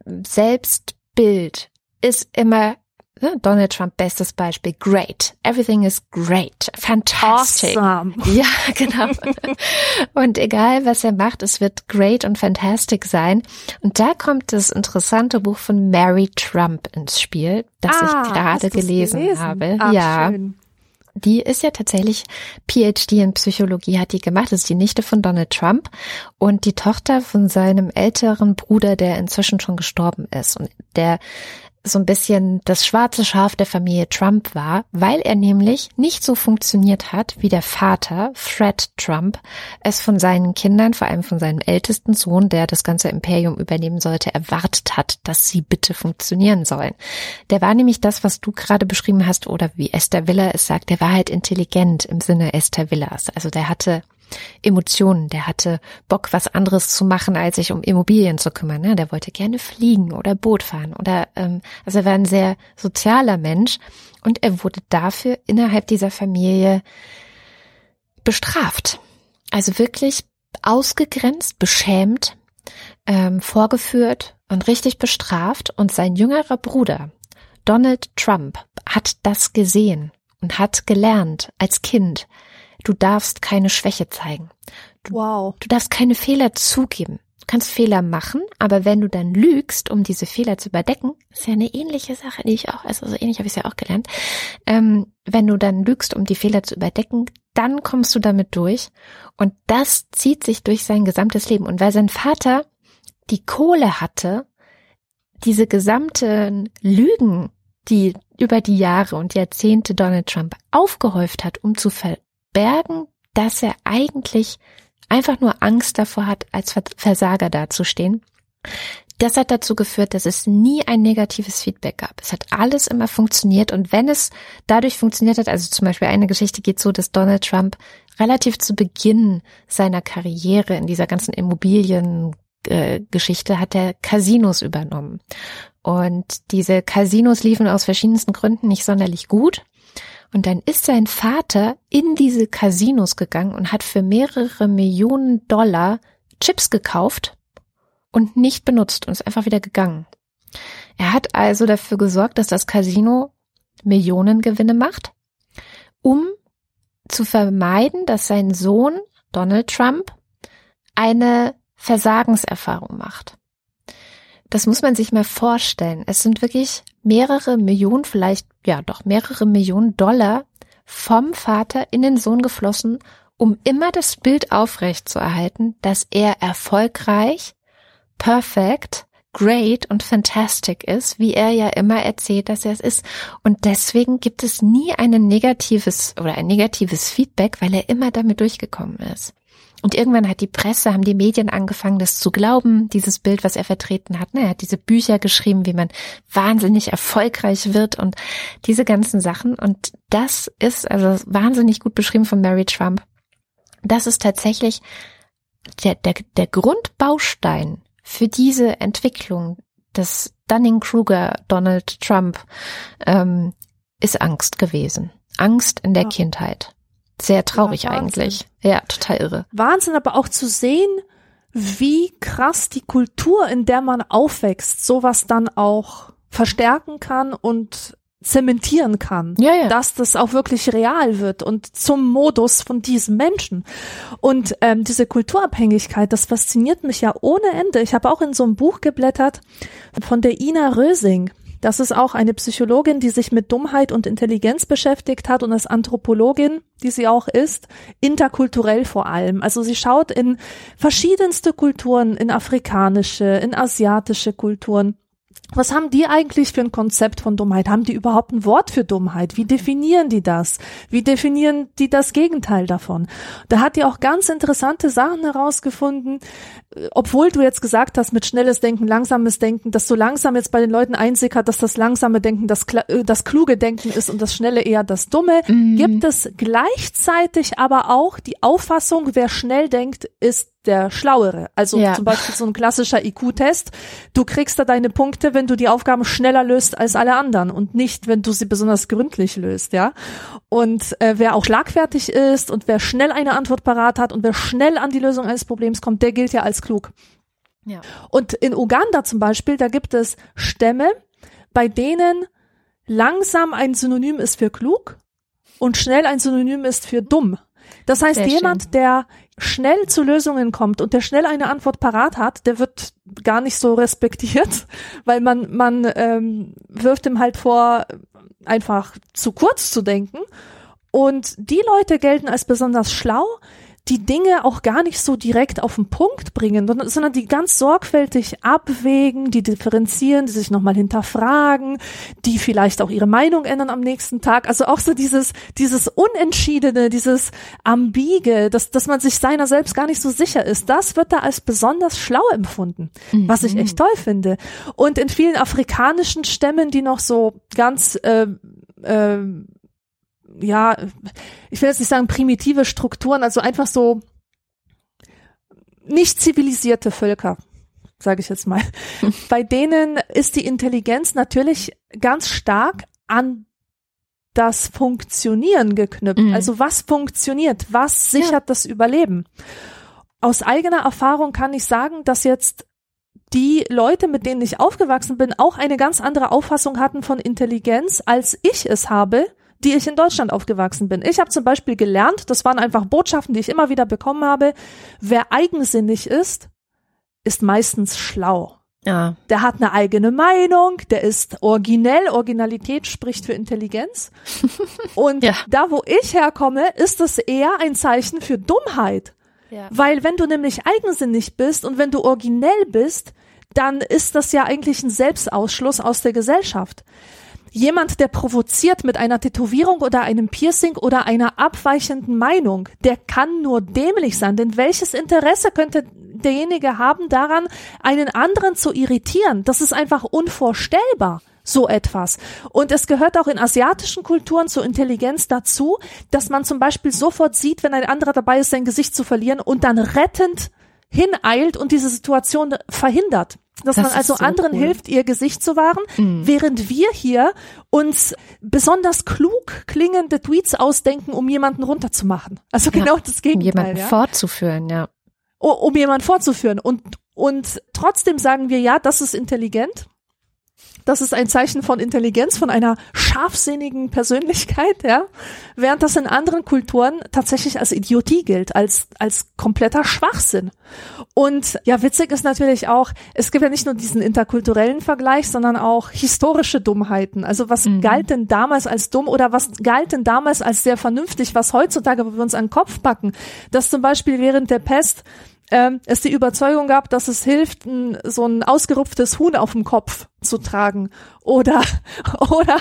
Selbstbild ist immer Donald Trump, bestes Beispiel. Great. Everything is great. Fantastic. Awesome. Ja, genau. und egal, was er macht, es wird great und fantastic sein. Und da kommt das interessante Buch von Mary Trump ins Spiel, das ah, ich gerade gelesen, gelesen, habe. Ach, ja. Schön. Die ist ja tatsächlich PhD in Psychologie, hat die gemacht. Das ist die Nichte von Donald Trump und die Tochter von seinem älteren Bruder, der inzwischen schon gestorben ist. Und der so ein bisschen das schwarze Schaf der Familie Trump war, weil er nämlich nicht so funktioniert hat, wie der Vater, Fred Trump, es von seinen Kindern, vor allem von seinem ältesten Sohn, der das ganze Imperium übernehmen sollte, erwartet hat, dass sie bitte funktionieren sollen. Der war nämlich das, was du gerade beschrieben hast, oder wie Esther Villa es sagt, der war halt intelligent im Sinne Esther Villas. Also der hatte Emotionen. Der hatte Bock, was anderes zu machen, als sich um Immobilien zu kümmern. Ne? Der wollte gerne fliegen oder Boot fahren oder ähm, also er war ein sehr sozialer Mensch und er wurde dafür innerhalb dieser Familie bestraft. Also wirklich ausgegrenzt, beschämt, ähm, vorgeführt und richtig bestraft. Und sein jüngerer Bruder, Donald Trump, hat das gesehen und hat gelernt als Kind, du darfst keine Schwäche zeigen. Du, wow. Du darfst keine Fehler zugeben. Du kannst Fehler machen, aber wenn du dann lügst, um diese Fehler zu überdecken, ist ja eine ähnliche Sache, die ich auch, also so ähnlich habe ich es ja auch gelernt. Ähm, wenn du dann lügst, um die Fehler zu überdecken, dann kommst du damit durch. Und das zieht sich durch sein gesamtes Leben. Und weil sein Vater die Kohle hatte, diese gesamten Lügen, die über die Jahre und Jahrzehnte Donald Trump aufgehäuft hat, um zu verbergen, dass er eigentlich einfach nur Angst davor hat, als Versager dazustehen. Das hat dazu geführt, dass es nie ein negatives Feedback gab. Es hat alles immer funktioniert und wenn es dadurch funktioniert hat, also zum Beispiel eine Geschichte geht so, dass Donald Trump relativ zu Beginn seiner Karriere in dieser ganzen Immobilien Geschichte hat er Casinos übernommen. Und diese Casinos liefen aus verschiedensten Gründen nicht sonderlich gut. Und dann ist sein Vater in diese Casinos gegangen und hat für mehrere Millionen Dollar Chips gekauft und nicht benutzt und ist einfach wieder gegangen. Er hat also dafür gesorgt, dass das Casino Millionengewinne macht, um zu vermeiden, dass sein Sohn Donald Trump eine Versagenserfahrung macht. Das muss man sich mal vorstellen. Es sind wirklich mehrere Millionen, vielleicht, ja doch mehrere Millionen Dollar vom Vater in den Sohn geflossen, um immer das Bild aufrecht zu erhalten, dass er erfolgreich, perfect, great und fantastic ist, wie er ja immer erzählt, dass er es ist. Und deswegen gibt es nie ein negatives oder ein negatives Feedback, weil er immer damit durchgekommen ist. Und irgendwann hat die Presse, haben die Medien angefangen, das zu glauben, dieses Bild, was er vertreten hat. Er hat diese Bücher geschrieben, wie man wahnsinnig erfolgreich wird und diese ganzen Sachen. Und das ist also wahnsinnig gut beschrieben von Mary Trump. Das ist tatsächlich der, der, der Grundbaustein für diese Entwicklung des Dunning-Kruger Donald Trump ähm, ist Angst gewesen. Angst in der ja. Kindheit. Sehr traurig ja, eigentlich. Ja, total irre. Wahnsinn, aber auch zu sehen, wie krass die Kultur, in der man aufwächst, sowas dann auch verstärken kann und zementieren kann, ja, ja. dass das auch wirklich real wird und zum Modus von diesem Menschen. Und ähm, diese Kulturabhängigkeit, das fasziniert mich ja ohne Ende. Ich habe auch in so einem Buch geblättert von der Ina Rösing. Das ist auch eine Psychologin, die sich mit Dummheit und Intelligenz beschäftigt hat und als Anthropologin, die sie auch ist, interkulturell vor allem. Also sie schaut in verschiedenste Kulturen, in afrikanische, in asiatische Kulturen was haben die eigentlich für ein Konzept von Dummheit? Haben die überhaupt ein Wort für Dummheit? Wie definieren die das? Wie definieren die das Gegenteil davon? Da hat die auch ganz interessante Sachen herausgefunden, äh, obwohl du jetzt gesagt hast, mit schnelles Denken, langsames Denken, dass so langsam jetzt bei den Leuten einsickert, dass das langsame Denken das, äh, das kluge Denken ist und das schnelle eher das dumme, mhm. gibt es gleichzeitig aber auch die Auffassung, wer schnell denkt, ist der Schlauere. Also ja. zum Beispiel so ein klassischer IQ-Test. Du kriegst da deine Punkte, wenn du die Aufgaben schneller löst als alle anderen und nicht, wenn du sie besonders gründlich löst, ja. Und äh, wer auch schlagfertig ist und wer schnell eine Antwort parat hat und wer schnell an die Lösung eines Problems kommt, der gilt ja als klug. Ja. Und in Uganda zum Beispiel, da gibt es Stämme, bei denen langsam ein Synonym ist für klug und schnell ein Synonym ist für dumm. Das heißt, Sehr jemand, schön. der schnell zu Lösungen kommt und der schnell eine Antwort parat hat, der wird gar nicht so respektiert, weil man, man ähm, wirft ihm halt vor, einfach zu kurz zu denken. Und die Leute gelten als besonders schlau, die Dinge auch gar nicht so direkt auf den Punkt bringen, sondern die ganz sorgfältig abwägen, die differenzieren, die sich nochmal hinterfragen, die vielleicht auch ihre Meinung ändern am nächsten Tag. Also auch so dieses, dieses Unentschiedene, dieses Ambige, dass, dass man sich seiner selbst gar nicht so sicher ist, das wird da als besonders schlau empfunden, mhm. was ich echt toll finde. Und in vielen afrikanischen Stämmen, die noch so ganz äh, äh, ja, ich will jetzt nicht sagen primitive Strukturen, also einfach so nicht zivilisierte Völker, sage ich jetzt mal. Bei denen ist die Intelligenz natürlich ganz stark an das Funktionieren geknüpft. Mhm. Also was funktioniert? Was sichert ja. das Überleben? Aus eigener Erfahrung kann ich sagen, dass jetzt die Leute, mit denen ich aufgewachsen bin, auch eine ganz andere Auffassung hatten von Intelligenz, als ich es habe, die ich in Deutschland aufgewachsen bin. Ich habe zum Beispiel gelernt, das waren einfach Botschaften, die ich immer wieder bekommen habe, wer eigensinnig ist, ist meistens schlau. Ja. Der hat eine eigene Meinung, der ist originell, Originalität spricht für Intelligenz. Und ja. da, wo ich herkomme, ist das eher ein Zeichen für Dummheit. Ja. Weil wenn du nämlich eigensinnig bist und wenn du originell bist, dann ist das ja eigentlich ein Selbstausschluss aus der Gesellschaft. Jemand, der provoziert mit einer Tätowierung oder einem Piercing oder einer abweichenden Meinung, der kann nur dämlich sein. Denn welches Interesse könnte derjenige haben daran, einen anderen zu irritieren? Das ist einfach unvorstellbar so etwas. Und es gehört auch in asiatischen Kulturen zur Intelligenz dazu, dass man zum Beispiel sofort sieht, wenn ein anderer dabei ist, sein Gesicht zu verlieren und dann rettend hineilt und diese Situation verhindert. Dass das man also so anderen cool. hilft, ihr Gesicht zu wahren, mhm. während wir hier uns besonders klug klingende Tweets ausdenken, um jemanden runterzumachen. Also ja, genau das Gegenteil. Um jemanden ja. fortzuführen, ja. Um jemanden fortzuführen. Und, und trotzdem sagen wir, ja, das ist intelligent. Das ist ein Zeichen von Intelligenz, von einer scharfsinnigen Persönlichkeit, ja. Während das in anderen Kulturen tatsächlich als Idiotie gilt, als, als kompletter Schwachsinn. Und ja, witzig ist natürlich auch, es gibt ja nicht nur diesen interkulturellen Vergleich, sondern auch historische Dummheiten. Also was mhm. galt denn damals als dumm oder was galt denn damals als sehr vernünftig, was heutzutage, wo wir uns an den Kopf packen, dass zum Beispiel während der Pest ähm, es die Überzeugung gab, dass es hilft, ein, so ein ausgerupftes Huhn auf dem Kopf zu tragen oder oder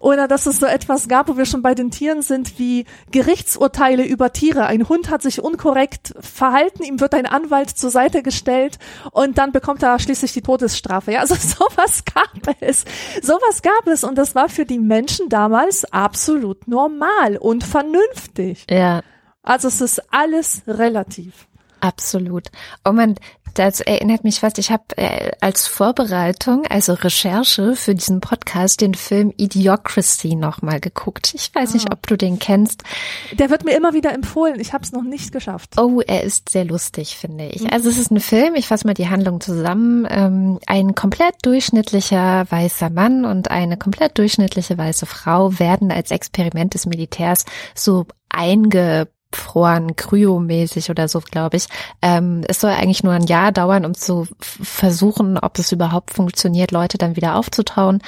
oder dass es so etwas gab, wo wir schon bei den Tieren sind, wie Gerichtsurteile über Tiere. Ein Hund hat sich unkorrekt verhalten, ihm wird ein Anwalt zur Seite gestellt und dann bekommt er schließlich die Todesstrafe. Ja, also sowas gab es, sowas gab es und das war für die Menschen damals absolut normal und vernünftig. Ja. Also es ist alles relativ. Absolut. Oh man, das erinnert mich fast, ich habe äh, als Vorbereitung, also Recherche für diesen Podcast, den Film Idiocracy nochmal geguckt. Ich weiß oh. nicht, ah. ob du den kennst. Der wird mir immer wieder empfohlen. Ich habe es noch nicht geschafft. Oh, er ist sehr lustig, finde ich. Mhm. Also es ist ein Film, ich fasse mal die Handlung zusammen. Ähm, ein komplett durchschnittlicher weißer Mann und eine komplett durchschnittliche weiße Frau werden als Experiment des Militärs so einge eingefroren, kryomäßig oder so, glaube ich. Ähm, es soll eigentlich nur ein Jahr dauern, um zu versuchen, ob es überhaupt funktioniert, Leute dann wieder aufzutauen.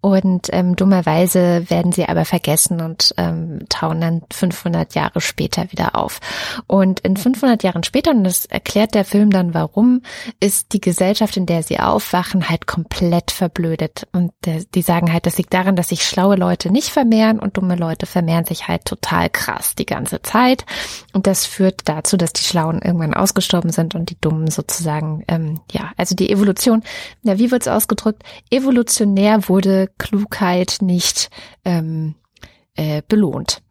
Und ähm, dummerweise werden sie aber vergessen und ähm, tauen dann 500 Jahre später wieder auf. Und in 500 Jahren später, und das erklärt der Film dann warum, ist die Gesellschaft, in der sie aufwachen, halt komplett verblödet. Und äh, die sagen halt, das liegt daran, dass sich schlaue Leute nicht vermehren und dumme Leute vermehren sich halt total krass die ganze Zeit. Und das führt dazu, dass die Schlauen irgendwann ausgestorben sind und die Dummen sozusagen, ähm, ja, also die Evolution, na, wie wird es ausgedrückt? Evolutionär wurde Klugheit nicht ähm, äh, belohnt.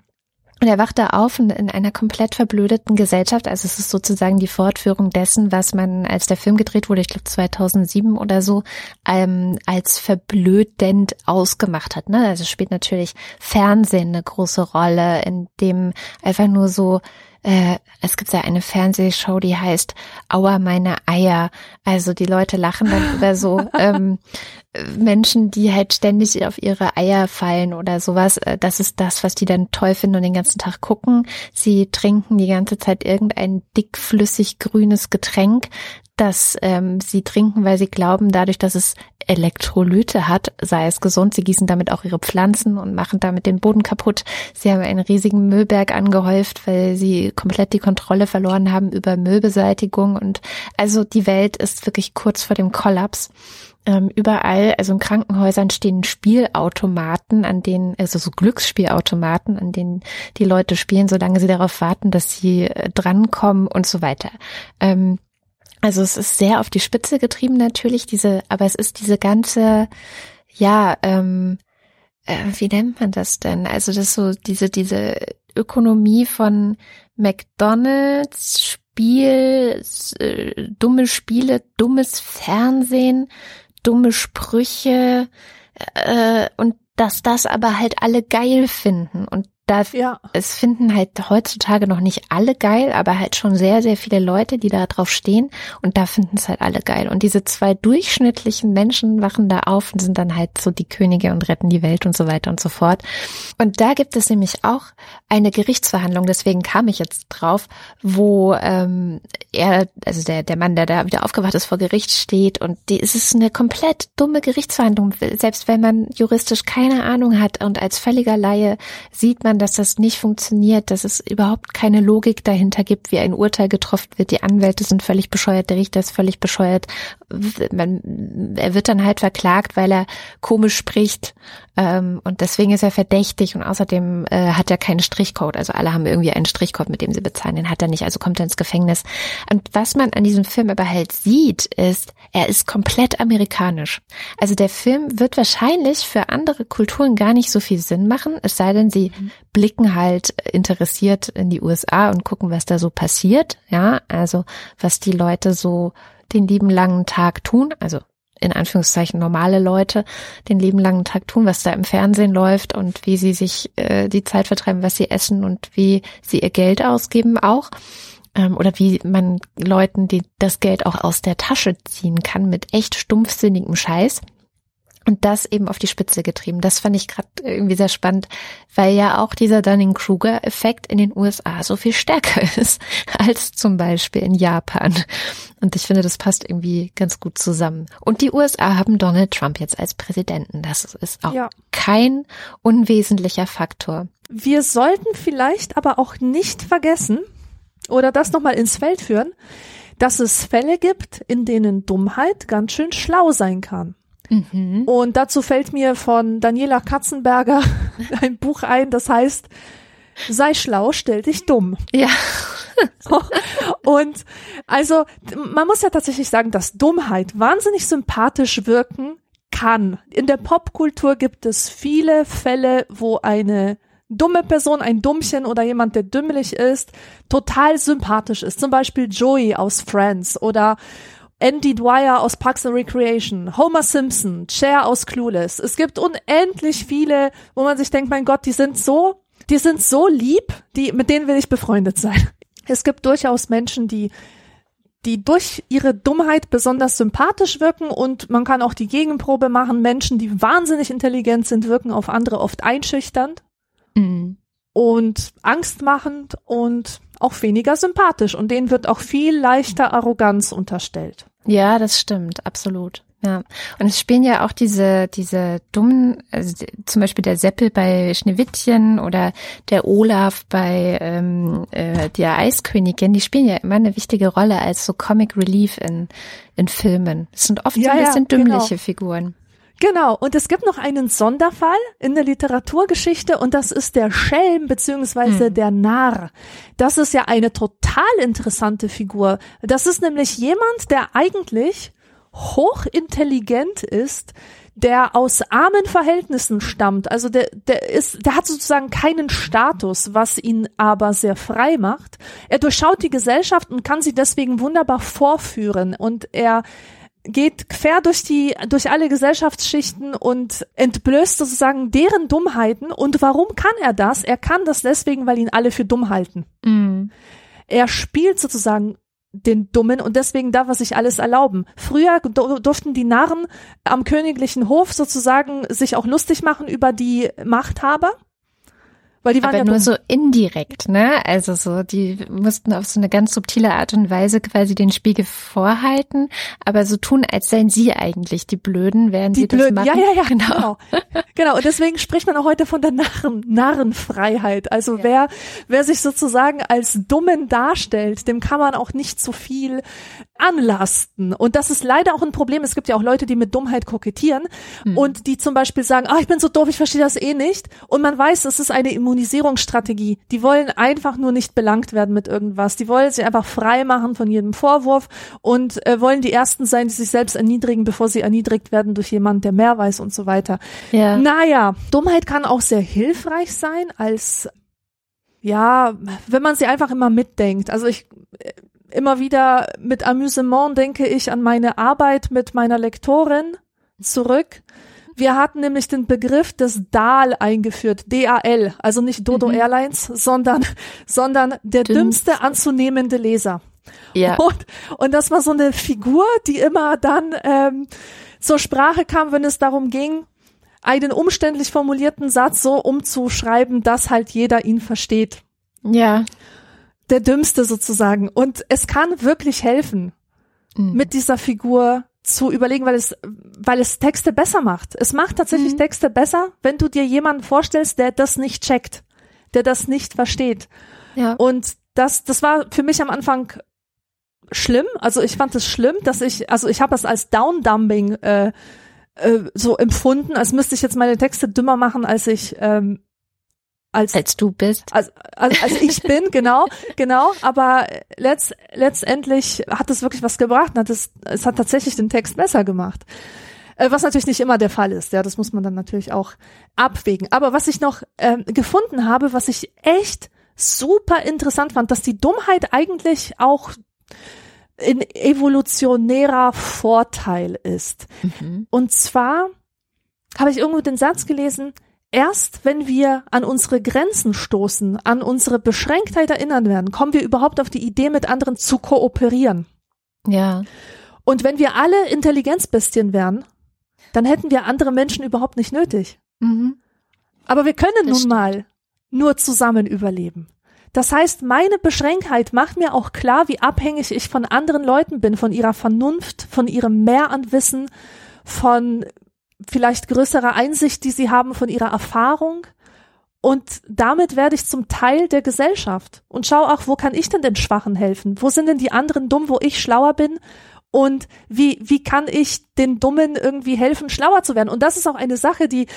Und er wacht da auf in, in, einer komplett verblödeten Gesellschaft. Also es ist sozusagen die Fortführung dessen, was man, als der Film gedreht wurde, ich glaube 2007 oder so, ähm, als verblödend ausgemacht hat. Ne? Also spielt natürlich Fernsehen eine große Rolle, in dem einfach nur so äh, es gibt ja eine Fernsehshow, die heißt Aua meine Eier. Also die Leute lachen dann über so ähm, Menschen, die halt ständig auf ihre Eier fallen oder sowas. Äh, das ist das, was die dann toll finden und den ganzen Tag gucken. Sie trinken die ganze Zeit irgendein dickflüssig grünes Getränk, das ähm, sie trinken, weil sie glauben, dadurch, dass es Elektrolyte hat, sei es gesund. Sie gießen damit auch ihre Pflanzen und machen damit den Boden kaputt. Sie haben einen riesigen Müllberg angehäuft, weil sie komplett die Kontrolle verloren haben über Müllbeseitigung. Und also die Welt ist wirklich kurz vor dem Kollaps. Ähm, überall, also in Krankenhäusern stehen Spielautomaten, an denen, also so Glücksspielautomaten, an denen die Leute spielen, solange sie darauf warten, dass sie äh, drankommen und so weiter. Ähm, also es ist sehr auf die Spitze getrieben natürlich, diese, aber es ist diese ganze, ja, ähm, äh, wie nennt man das denn? Also das so diese diese Ökonomie von McDonald's Spiel, äh, dumme Spiele, dummes Fernsehen, dumme Sprüche äh, und dass das aber halt alle geil finden und da ja. es finden halt heutzutage noch nicht alle geil, aber halt schon sehr, sehr viele Leute, die da drauf stehen und da finden es halt alle geil. Und diese zwei durchschnittlichen Menschen wachen da auf und sind dann halt so die Könige und retten die Welt und so weiter und so fort. Und da gibt es nämlich auch eine Gerichtsverhandlung, deswegen kam ich jetzt drauf, wo ähm, er, also der, der Mann, der da wieder aufgewacht ist, vor Gericht steht und die, es ist eine komplett dumme Gerichtsverhandlung, selbst wenn man juristisch keine Ahnung hat und als völliger Laie sieht man, daran, dass das nicht funktioniert, dass es überhaupt keine Logik dahinter gibt, wie ein Urteil getroffen wird. Die Anwälte sind völlig bescheuert, der Richter ist völlig bescheuert. Man, er wird dann halt verklagt, weil er komisch spricht ähm, und deswegen ist er verdächtig und außerdem äh, hat er keinen Strichcode. Also alle haben irgendwie einen Strichcode, mit dem sie bezahlen. Den hat er nicht, also kommt er ins Gefängnis. Und was man an diesem Film aber halt sieht, ist, er ist komplett amerikanisch. Also der Film wird wahrscheinlich für andere Kulturen gar nicht so viel Sinn machen, es sei denn, sie mhm blicken halt interessiert in die USA und gucken, was da so passiert. Ja, also was die Leute so den lieben langen Tag tun, also in Anführungszeichen normale Leute den lieben langen Tag tun, was da im Fernsehen läuft und wie sie sich äh, die Zeit vertreiben, was sie essen und wie sie ihr Geld ausgeben auch ähm, oder wie man Leuten die das Geld auch aus der Tasche ziehen kann mit echt stumpfsinnigem Scheiß. Und das eben auf die Spitze getrieben. Das fand ich gerade irgendwie sehr spannend, weil ja auch dieser Dunning-Kruger-Effekt in den USA so viel stärker ist als zum Beispiel in Japan. Und ich finde, das passt irgendwie ganz gut zusammen. Und die USA haben Donald Trump jetzt als Präsidenten. Das ist auch ja. kein unwesentlicher Faktor. Wir sollten vielleicht aber auch nicht vergessen oder das nochmal ins Feld führen, dass es Fälle gibt, in denen Dummheit ganz schön schlau sein kann. Mhm. Und dazu fällt mir von Daniela Katzenberger ein Buch ein, das heißt, sei schlau, stell dich dumm. Ja. Und also, man muss ja tatsächlich sagen, dass Dummheit wahnsinnig sympathisch wirken kann. In der Popkultur gibt es viele Fälle, wo eine dumme Person, ein Dummchen oder jemand, der dümmlich ist, total sympathisch ist. Zum Beispiel Joey aus Friends oder Andy Dwyer aus Parks and Recreation, Homer Simpson, Cher aus Clueless. Es gibt unendlich viele, wo man sich denkt, mein Gott, die sind so, die sind so lieb, die, mit denen will ich befreundet sein. Es gibt durchaus Menschen, die die durch ihre Dummheit besonders sympathisch wirken und man kann auch die Gegenprobe machen. Menschen, die wahnsinnig intelligent sind, wirken auf andere oft einschüchternd mhm. und angstmachend und auch weniger sympathisch und denen wird auch viel leichter Arroganz unterstellt. Ja, das stimmt, absolut. Ja, und es spielen ja auch diese, diese dummen, also zum Beispiel der Seppel bei Schneewittchen oder der Olaf bei ähm, äh, der Eiskönigin, die spielen ja immer eine wichtige Rolle als so Comic Relief in, in Filmen. Das sind oft ja, so ein bisschen ja, dümmliche genau. Figuren. Genau, und es gibt noch einen Sonderfall in der Literaturgeschichte und das ist der Schelm beziehungsweise hm. der Narr. Das ist ja eine total interessante Figur. Das ist nämlich jemand, der eigentlich hochintelligent ist, der aus armen Verhältnissen stammt. Also der, der ist, der hat sozusagen keinen Status, was ihn aber sehr frei macht. Er durchschaut die Gesellschaft und kann sie deswegen wunderbar vorführen und er geht quer durch die, durch alle Gesellschaftsschichten und entblößt sozusagen deren Dummheiten. Und warum kann er das? Er kann das deswegen, weil ihn alle für dumm halten. Mm. Er spielt sozusagen den Dummen und deswegen darf er sich alles erlauben. Früher durften die Narren am königlichen Hof sozusagen sich auch lustig machen über die Machthaber. Weil die waren Aber ja nur so indirekt, ne? Also so, die mussten auf so eine ganz subtile Art und Weise quasi den Spiegel vorhalten, aber so tun, als seien sie eigentlich die Blöden, während die sie Blöden. das machen. Ja, ja, ja, genau. Genau. genau. Und deswegen spricht man auch heute von der Narren, Narrenfreiheit. Also ja. wer, wer sich sozusagen als Dummen darstellt, dem kann man auch nicht so viel anlasten. Und das ist leider auch ein Problem. Es gibt ja auch Leute, die mit Dummheit kokettieren hm. und die zum Beispiel sagen, ah, ich bin so doof, ich verstehe das eh nicht. Und man weiß, es ist eine Immunisierungsstrategie. Die wollen einfach nur nicht belangt werden mit irgendwas. Die wollen sich einfach frei machen von jedem Vorwurf und äh, wollen die Ersten sein, die sich selbst erniedrigen, bevor sie erniedrigt werden durch jemanden, der mehr weiß und so weiter. Ja. Naja, Dummheit kann auch sehr hilfreich sein als ja, wenn man sie einfach immer mitdenkt. Also ich immer wieder mit Amüsement denke ich an meine Arbeit mit meiner Lektorin zurück. Wir hatten nämlich den Begriff des DAL eingeführt, DAL, also nicht Dodo mhm. Airlines, sondern, sondern der Dünst. dümmste anzunehmende Leser. Ja. Und, und das war so eine Figur, die immer dann ähm, zur Sprache kam, wenn es darum ging, einen umständlich formulierten Satz so umzuschreiben, dass halt jeder ihn versteht. Ja. Der dümmste sozusagen. Und es kann wirklich helfen, mhm. mit dieser Figur zu überlegen, weil es, weil es Texte besser macht. Es macht tatsächlich mhm. Texte besser, wenn du dir jemanden vorstellst, der das nicht checkt, der das nicht versteht. Ja. Und das, das war für mich am Anfang schlimm. Also ich fand es schlimm, dass ich, also ich habe es als Downdumbing äh, äh, so empfunden, als müsste ich jetzt meine Texte dümmer machen, als ich ähm, als, als du bist. Als, als, als ich bin, genau, genau. Aber letzt, letztendlich hat es wirklich was gebracht. Hat es, es hat tatsächlich den Text besser gemacht. Äh, was natürlich nicht immer der Fall ist. Ja, das muss man dann natürlich auch abwägen. Aber was ich noch ähm, gefunden habe, was ich echt super interessant fand, dass die Dummheit eigentlich auch in evolutionärer Vorteil ist. Mhm. Und zwar habe ich irgendwo den Satz gelesen, erst wenn wir an unsere Grenzen stoßen, an unsere Beschränktheit erinnern werden, kommen wir überhaupt auf die Idee, mit anderen zu kooperieren. Ja. Und wenn wir alle Intelligenzbestien wären, dann hätten wir andere Menschen überhaupt nicht nötig. Mhm. Aber wir können das nun stimmt. mal nur zusammen überleben. Das heißt, meine Beschränktheit macht mir auch klar, wie abhängig ich von anderen Leuten bin, von ihrer Vernunft, von ihrem Mehr an Wissen, von vielleicht größerer Einsicht, die sie haben, von ihrer Erfahrung. Und damit werde ich zum Teil der Gesellschaft und schau auch, wo kann ich denn den Schwachen helfen? Wo sind denn die anderen dumm, wo ich schlauer bin? und wie, wie kann ich den Dummen irgendwie helfen, schlauer zu werden? Und das ist auch eine Sache, die,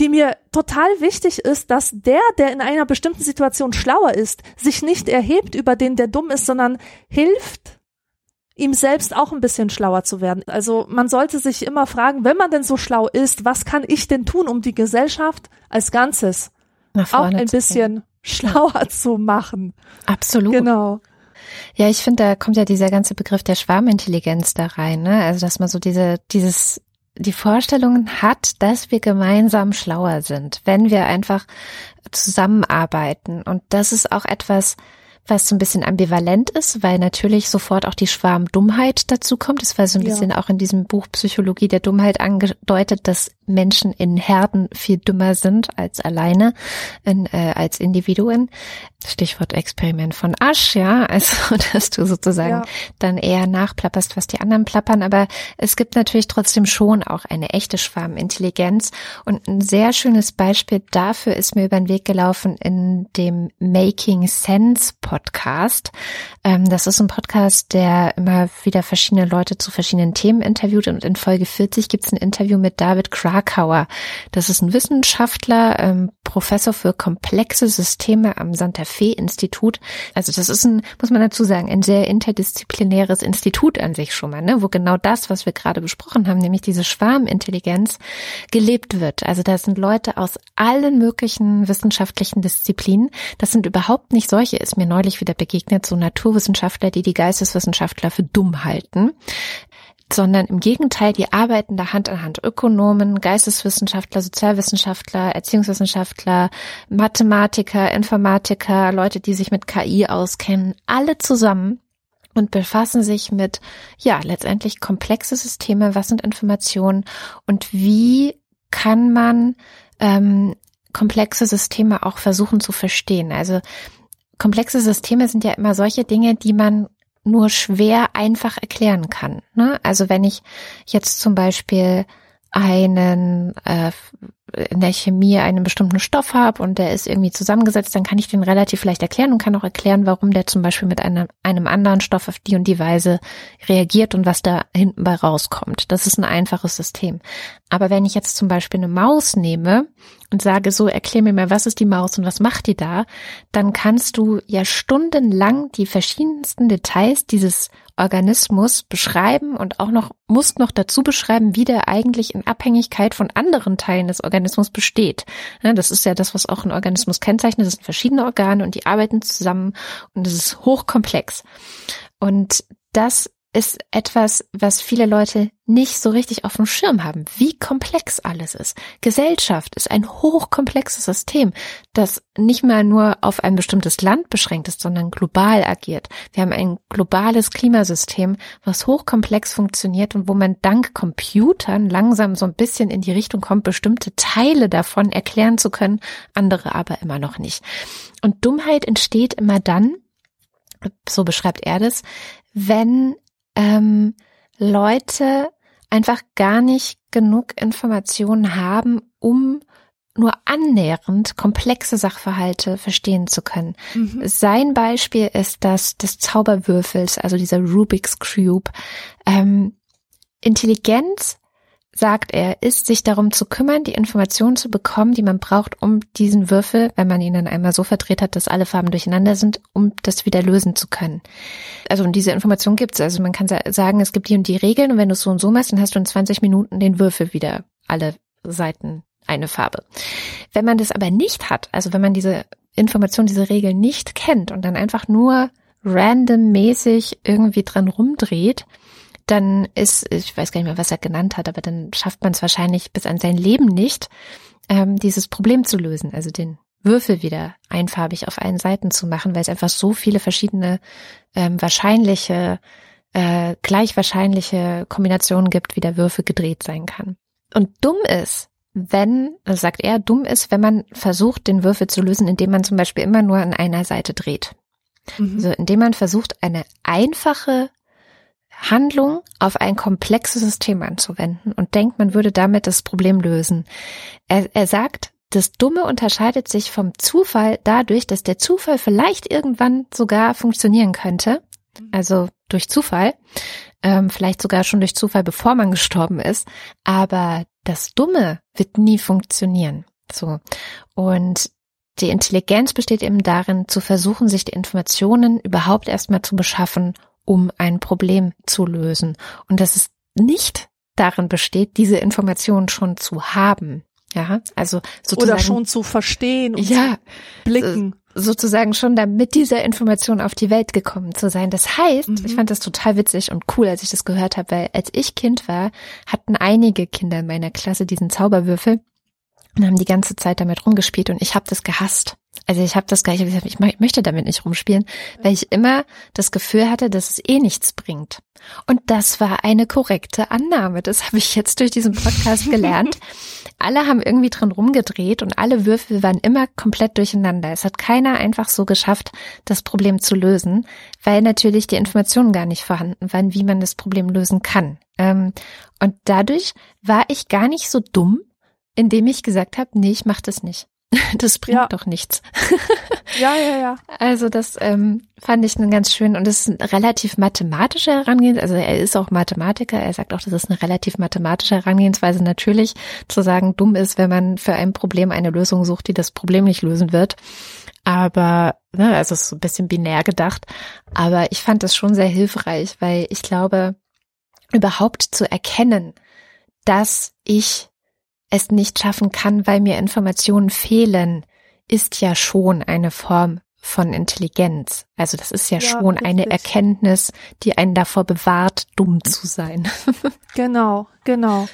die mir total wichtig ist, dass der, der in einer bestimmten Situation schlauer ist, sich nicht erhebt über den, der dumm ist, sondern hilft, ihm selbst auch ein bisschen schlauer zu werden. Also man sollte sich immer fragen, wenn man denn so schlau ist, was kann ich denn tun, um die Gesellschaft als Ganzes auch ein bisschen schlauer zu machen? Absolut. Genau. Ja, ich finde, da kommt ja dieser ganze Begriff der Schwarmintelligenz da rein, ne? Also, dass man so diese, dieses, die Vorstellungen hat, dass wir gemeinsam schlauer sind, wenn wir einfach zusammenarbeiten. Und das ist auch etwas, was so ein bisschen ambivalent ist, weil natürlich sofort auch die Schwarmdummheit dazu kommt. Es war so ein ja. bisschen auch in diesem Buch Psychologie der Dummheit angedeutet, dass Menschen in Herden viel dümmer sind als alleine, in, äh, als Individuen. Stichwort Experiment von Asch, ja, also dass du sozusagen ja. dann eher nachplapperst, was die anderen plappern. Aber es gibt natürlich trotzdem schon auch eine echte Schwarmintelligenz. Und ein sehr schönes Beispiel dafür ist mir über den Weg gelaufen in dem Making Sense Podcast. Ähm, das ist ein Podcast, der immer wieder verschiedene Leute zu verschiedenen Themen interviewt. Und in Folge 40 gibt es ein Interview mit David Kra Krakauer. Das ist ein Wissenschaftler, ähm, Professor für komplexe Systeme am Santa Fe Institut. Also das ist ein, muss man dazu sagen, ein sehr interdisziplinäres Institut an sich schon mal, ne? wo genau das, was wir gerade besprochen haben, nämlich diese Schwarmintelligenz, gelebt wird. Also da sind Leute aus allen möglichen wissenschaftlichen Disziplinen. Das sind überhaupt nicht solche, ist mir neulich wieder begegnet, so Naturwissenschaftler, die die Geisteswissenschaftler für dumm halten sondern im Gegenteil, die arbeiten da Hand an Hand. Ökonomen, Geisteswissenschaftler, Sozialwissenschaftler, Erziehungswissenschaftler, Mathematiker, Informatiker, Leute, die sich mit KI auskennen, alle zusammen und befassen sich mit, ja, letztendlich komplexe Systeme, was sind Informationen und wie kann man ähm, komplexe Systeme auch versuchen zu verstehen. Also komplexe Systeme sind ja immer solche Dinge, die man nur schwer einfach erklären kann. Ne? Also wenn ich jetzt zum Beispiel einen äh, in der Chemie einen bestimmten Stoff habe und der ist irgendwie zusammengesetzt, dann kann ich den relativ leicht erklären und kann auch erklären, warum der zum Beispiel mit einem, einem anderen Stoff auf die und die Weise reagiert und was da hinten bei rauskommt. Das ist ein einfaches System. Aber wenn ich jetzt zum Beispiel eine Maus nehme und sage so, erklär mir mal, was ist die Maus und was macht die da, dann kannst du ja stundenlang die verschiedensten Details dieses Organismus beschreiben und auch noch, musst noch dazu beschreiben, wie der eigentlich in Abhängigkeit von anderen Teilen des Organismus besteht. Das ist ja das, was auch ein Organismus kennzeichnet. Das sind verschiedene Organe und die arbeiten zusammen und es ist hochkomplex. Und das ist etwas, was viele Leute nicht so richtig auf dem Schirm haben, wie komplex alles ist. Gesellschaft ist ein hochkomplexes System, das nicht mal nur auf ein bestimmtes Land beschränkt ist, sondern global agiert. Wir haben ein globales Klimasystem, was hochkomplex funktioniert und wo man dank Computern langsam so ein bisschen in die Richtung kommt, bestimmte Teile davon erklären zu können, andere aber immer noch nicht. Und Dummheit entsteht immer dann, so beschreibt er das, wenn ähm, Leute einfach gar nicht genug Informationen haben, um nur annähernd komplexe Sachverhalte verstehen zu können. Mhm. Sein Beispiel ist das des Zauberwürfels, also dieser Rubik's Cube. Ähm, Intelligenz sagt er, ist sich darum zu kümmern, die Informationen zu bekommen, die man braucht, um diesen Würfel, wenn man ihn dann einmal so verdreht hat, dass alle Farben durcheinander sind, um das wieder lösen zu können. Also und diese Information gibt es. Also man kann sagen, es gibt die und die Regeln und wenn du es so und so machst, dann hast du in 20 Minuten den Würfel wieder alle Seiten eine Farbe. Wenn man das aber nicht hat, also wenn man diese Information, diese Regeln nicht kennt und dann einfach nur randommäßig irgendwie dran rumdreht, dann ist, ich weiß gar nicht mehr, was er genannt hat, aber dann schafft man es wahrscheinlich bis an sein Leben nicht, ähm, dieses Problem zu lösen, also den Würfel wieder einfarbig auf allen Seiten zu machen, weil es einfach so viele verschiedene ähm, wahrscheinliche, äh, gleich wahrscheinliche Kombinationen gibt, wie der Würfel gedreht sein kann. Und dumm ist, wenn, sagt er, dumm ist, wenn man versucht, den Würfel zu lösen, indem man zum Beispiel immer nur an einer Seite dreht. Mhm. Also indem man versucht, eine einfache Handlung auf ein komplexes System anzuwenden und denkt, man würde damit das Problem lösen. Er, er sagt, das Dumme unterscheidet sich vom Zufall dadurch, dass der Zufall vielleicht irgendwann sogar funktionieren könnte, also durch Zufall, ähm, vielleicht sogar schon durch Zufall, bevor man gestorben ist, aber das Dumme wird nie funktionieren. So. Und die Intelligenz besteht eben darin, zu versuchen, sich die Informationen überhaupt erstmal zu beschaffen, um ein Problem zu lösen. Und dass es nicht darin besteht, diese Informationen schon zu haben. Ja, also sozusagen. Oder schon zu verstehen und ja, zu blicken. Sozusagen schon da mit dieser Information auf die Welt gekommen zu sein. Das heißt, mhm. ich fand das total witzig und cool, als ich das gehört habe, weil als ich Kind war, hatten einige Kinder in meiner Klasse diesen Zauberwürfel und haben die ganze Zeit damit rumgespielt und ich habe das gehasst. Also ich habe das gar nicht, ich möchte damit nicht rumspielen, weil ich immer das Gefühl hatte, dass es eh nichts bringt. Und das war eine korrekte Annahme. Das habe ich jetzt durch diesen Podcast gelernt. alle haben irgendwie drin rumgedreht und alle Würfel waren immer komplett durcheinander. Es hat keiner einfach so geschafft, das Problem zu lösen, weil natürlich die Informationen gar nicht vorhanden waren, wie man das Problem lösen kann. Ähm, und dadurch war ich gar nicht so dumm, indem ich gesagt habe, nee, ich mach das nicht. Das bringt ja. doch nichts. Ja, ja, ja. Also das ähm, fand ich einen ganz schön und es ist ein relativ mathematische Herangehensweise. Also er ist auch Mathematiker. Er sagt auch, das ist eine relativ mathematische Herangehensweise. Natürlich zu sagen, dumm ist, wenn man für ein Problem eine Lösung sucht, die das Problem nicht lösen wird. Aber, ne, also es ist so ein bisschen binär gedacht. Aber ich fand das schon sehr hilfreich, weil ich glaube, überhaupt zu erkennen, dass ich es nicht schaffen kann, weil mir Informationen fehlen, ist ja schon eine Form von Intelligenz. Also das ist ja, ja schon richtig. eine Erkenntnis, die einen davor bewahrt, dumm zu sein. genau, genau.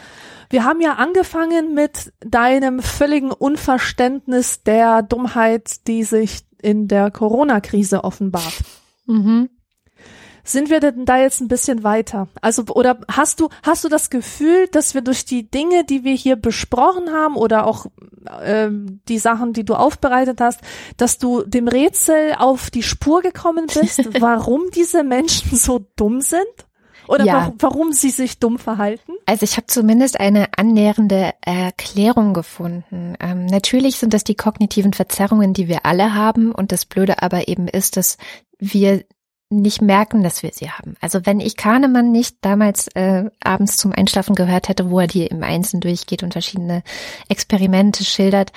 Wir haben ja angefangen mit deinem völligen Unverständnis der Dummheit, die sich in der Corona-Krise offenbart. Mhm. Sind wir denn da jetzt ein bisschen weiter? Also, oder hast du, hast du das Gefühl, dass wir durch die Dinge, die wir hier besprochen haben oder auch ähm, die Sachen, die du aufbereitet hast, dass du dem Rätsel auf die Spur gekommen bist, warum diese Menschen so dumm sind? Oder ja. warum, warum sie sich dumm verhalten? Also ich habe zumindest eine annähernde Erklärung gefunden. Ähm, natürlich sind das die kognitiven Verzerrungen, die wir alle haben. Und das Blöde aber eben ist, dass wir nicht merken, dass wir sie haben. Also wenn ich Kahnemann nicht damals äh, abends zum Einschlafen gehört hätte, wo er die im Einzelnen durchgeht und verschiedene Experimente schildert,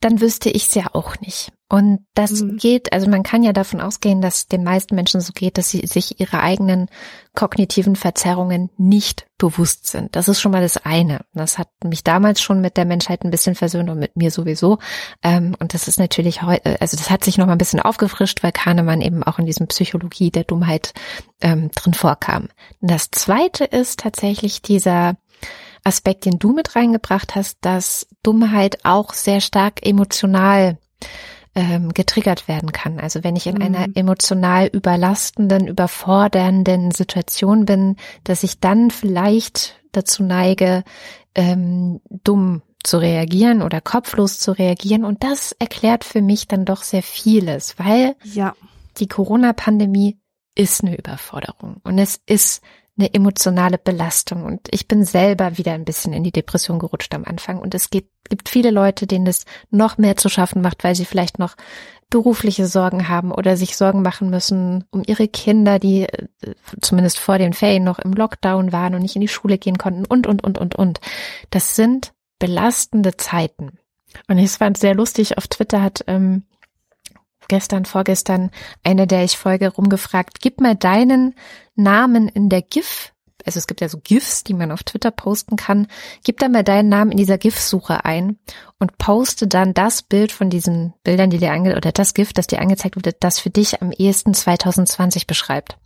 dann wüsste ich es ja auch nicht. Und das mhm. geht, also man kann ja davon ausgehen, dass den meisten Menschen so geht, dass sie sich ihre eigenen kognitiven Verzerrungen nicht bewusst sind. Das ist schon mal das eine. Das hat mich damals schon mit der Menschheit ein bisschen versöhnt und mit mir sowieso. Ähm, und das ist natürlich heute, also das hat sich noch mal ein bisschen aufgefrischt, weil Kahnemann eben auch in diesem Psychologie der Dummheit ähm, drin vorkam. Das zweite ist tatsächlich dieser Aspekt, den du mit reingebracht hast, dass Dummheit auch sehr stark emotional ähm, getriggert werden kann. Also wenn ich in mhm. einer emotional überlastenden, überfordernden Situation bin, dass ich dann vielleicht dazu neige, ähm, dumm zu reagieren oder kopflos zu reagieren. Und das erklärt für mich dann doch sehr vieles, weil ja. die Corona-Pandemie ist eine Überforderung und es ist eine emotionale Belastung. Und ich bin selber wieder ein bisschen in die Depression gerutscht am Anfang. Und es gibt, gibt viele Leute, denen es noch mehr zu schaffen macht, weil sie vielleicht noch berufliche Sorgen haben oder sich Sorgen machen müssen um ihre Kinder, die äh, zumindest vor den Ferien noch im Lockdown waren und nicht in die Schule gehen konnten und, und, und, und, und. Das sind belastende Zeiten. Und es war sehr lustig, auf Twitter hat ähm, gestern, vorgestern eine, der ich folge, rumgefragt, gib mal deinen Namen in der GIF, also es gibt ja so GIFs, die man auf Twitter posten kann, gib da mal deinen Namen in dieser GIF-Suche ein und poste dann das Bild von diesen Bildern, die dir ange oder das GIF, das dir angezeigt wurde, das für dich am ehesten 2020 beschreibt.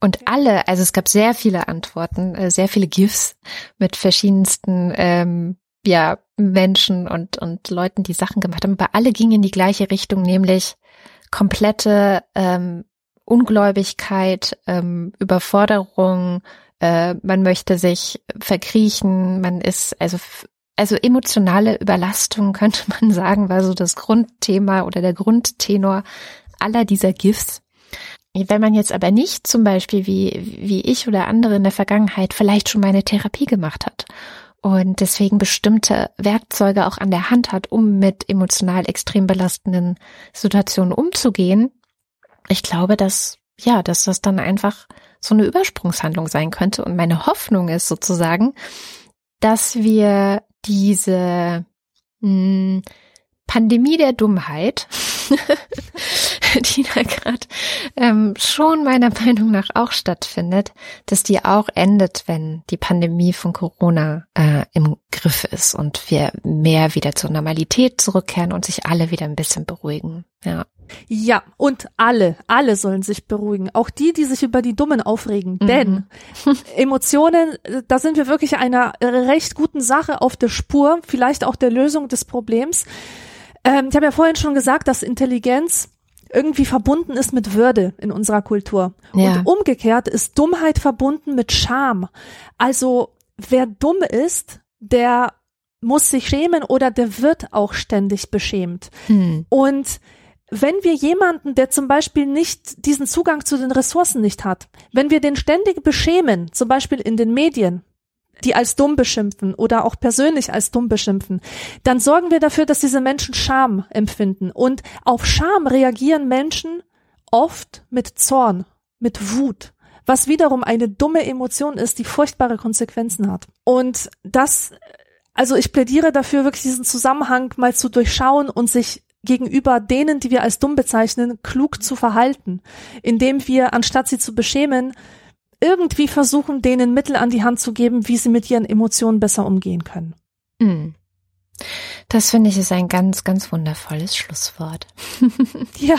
Und alle, also es gab sehr viele Antworten, äh, sehr viele GIFs mit verschiedensten ähm, ja, Menschen und, und Leuten, die Sachen gemacht haben, aber alle gingen in die gleiche Richtung, nämlich komplette ähm, Ungläubigkeit, ähm, Überforderung, äh, man möchte sich verkriechen, man ist also also emotionale Überlastung könnte man sagen, war so das Grundthema oder der Grundtenor aller dieser GIFs. Wenn man jetzt aber nicht zum Beispiel wie, wie ich oder andere in der Vergangenheit vielleicht schon mal eine Therapie gemacht hat und deswegen bestimmte Werkzeuge auch an der Hand hat, um mit emotional extrem belastenden Situationen umzugehen, ich glaube, dass, ja, dass das dann einfach so eine Übersprungshandlung sein könnte. Und meine Hoffnung ist sozusagen, dass wir diese mh, hm, Pandemie der Dummheit, die da gerade ähm, schon meiner Meinung nach auch stattfindet, dass die auch endet, wenn die Pandemie von Corona äh, im Griff ist und wir mehr wieder zur Normalität zurückkehren und sich alle wieder ein bisschen beruhigen. Ja. Ja, und alle, alle sollen sich beruhigen. Auch die, die sich über die Dummen aufregen. Mhm. Denn Emotionen, da sind wir wirklich einer recht guten Sache auf der Spur, vielleicht auch der Lösung des Problems. Ähm, ich habe ja vorhin schon gesagt, dass Intelligenz irgendwie verbunden ist mit Würde in unserer Kultur. Ja. Und umgekehrt ist Dummheit verbunden mit Scham. Also wer dumm ist, der muss sich schämen oder der wird auch ständig beschämt. Hm. Und wenn wir jemanden, der zum Beispiel nicht diesen Zugang zu den Ressourcen nicht hat, wenn wir den ständig beschämen, zum Beispiel in den Medien, die als dumm beschimpfen oder auch persönlich als dumm beschimpfen, dann sorgen wir dafür, dass diese Menschen Scham empfinden. Und auf Scham reagieren Menschen oft mit Zorn, mit Wut, was wiederum eine dumme Emotion ist, die furchtbare Konsequenzen hat. Und das, also ich plädiere dafür, wirklich diesen Zusammenhang mal zu durchschauen und sich gegenüber denen, die wir als dumm bezeichnen, klug zu verhalten, indem wir, anstatt sie zu beschämen, irgendwie versuchen, denen Mittel an die Hand zu geben, wie sie mit ihren Emotionen besser umgehen können. Mm. Das finde ich ist ein ganz, ganz wundervolles Schlusswort. ja.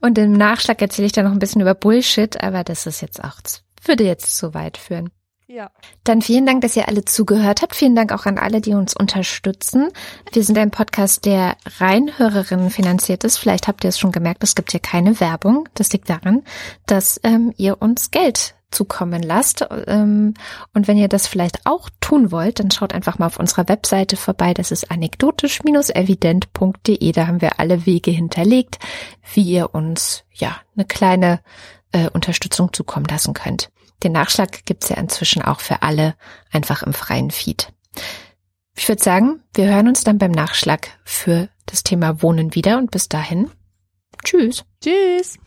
Und im Nachschlag erzähle ich da noch ein bisschen über Bullshit, aber das ist jetzt auch, würde jetzt zu weit führen. Ja. Dann vielen Dank, dass ihr alle zugehört habt. Vielen Dank auch an alle, die uns unterstützen. Wir sind ein Podcast, der rein Hörerinnen finanziert ist. Vielleicht habt ihr es schon gemerkt, es gibt hier keine Werbung. Das liegt daran, dass ähm, ihr uns Geld zukommen lasst. Ähm, und wenn ihr das vielleicht auch tun wollt, dann schaut einfach mal auf unserer Webseite vorbei. Das ist anekdotisch-evident.de. Da haben wir alle Wege hinterlegt, wie ihr uns ja eine kleine äh, Unterstützung zukommen lassen könnt. Den Nachschlag gibt's ja inzwischen auch für alle einfach im freien Feed. Ich würde sagen, wir hören uns dann beim Nachschlag für das Thema Wohnen wieder und bis dahin. Tschüss. Tschüss.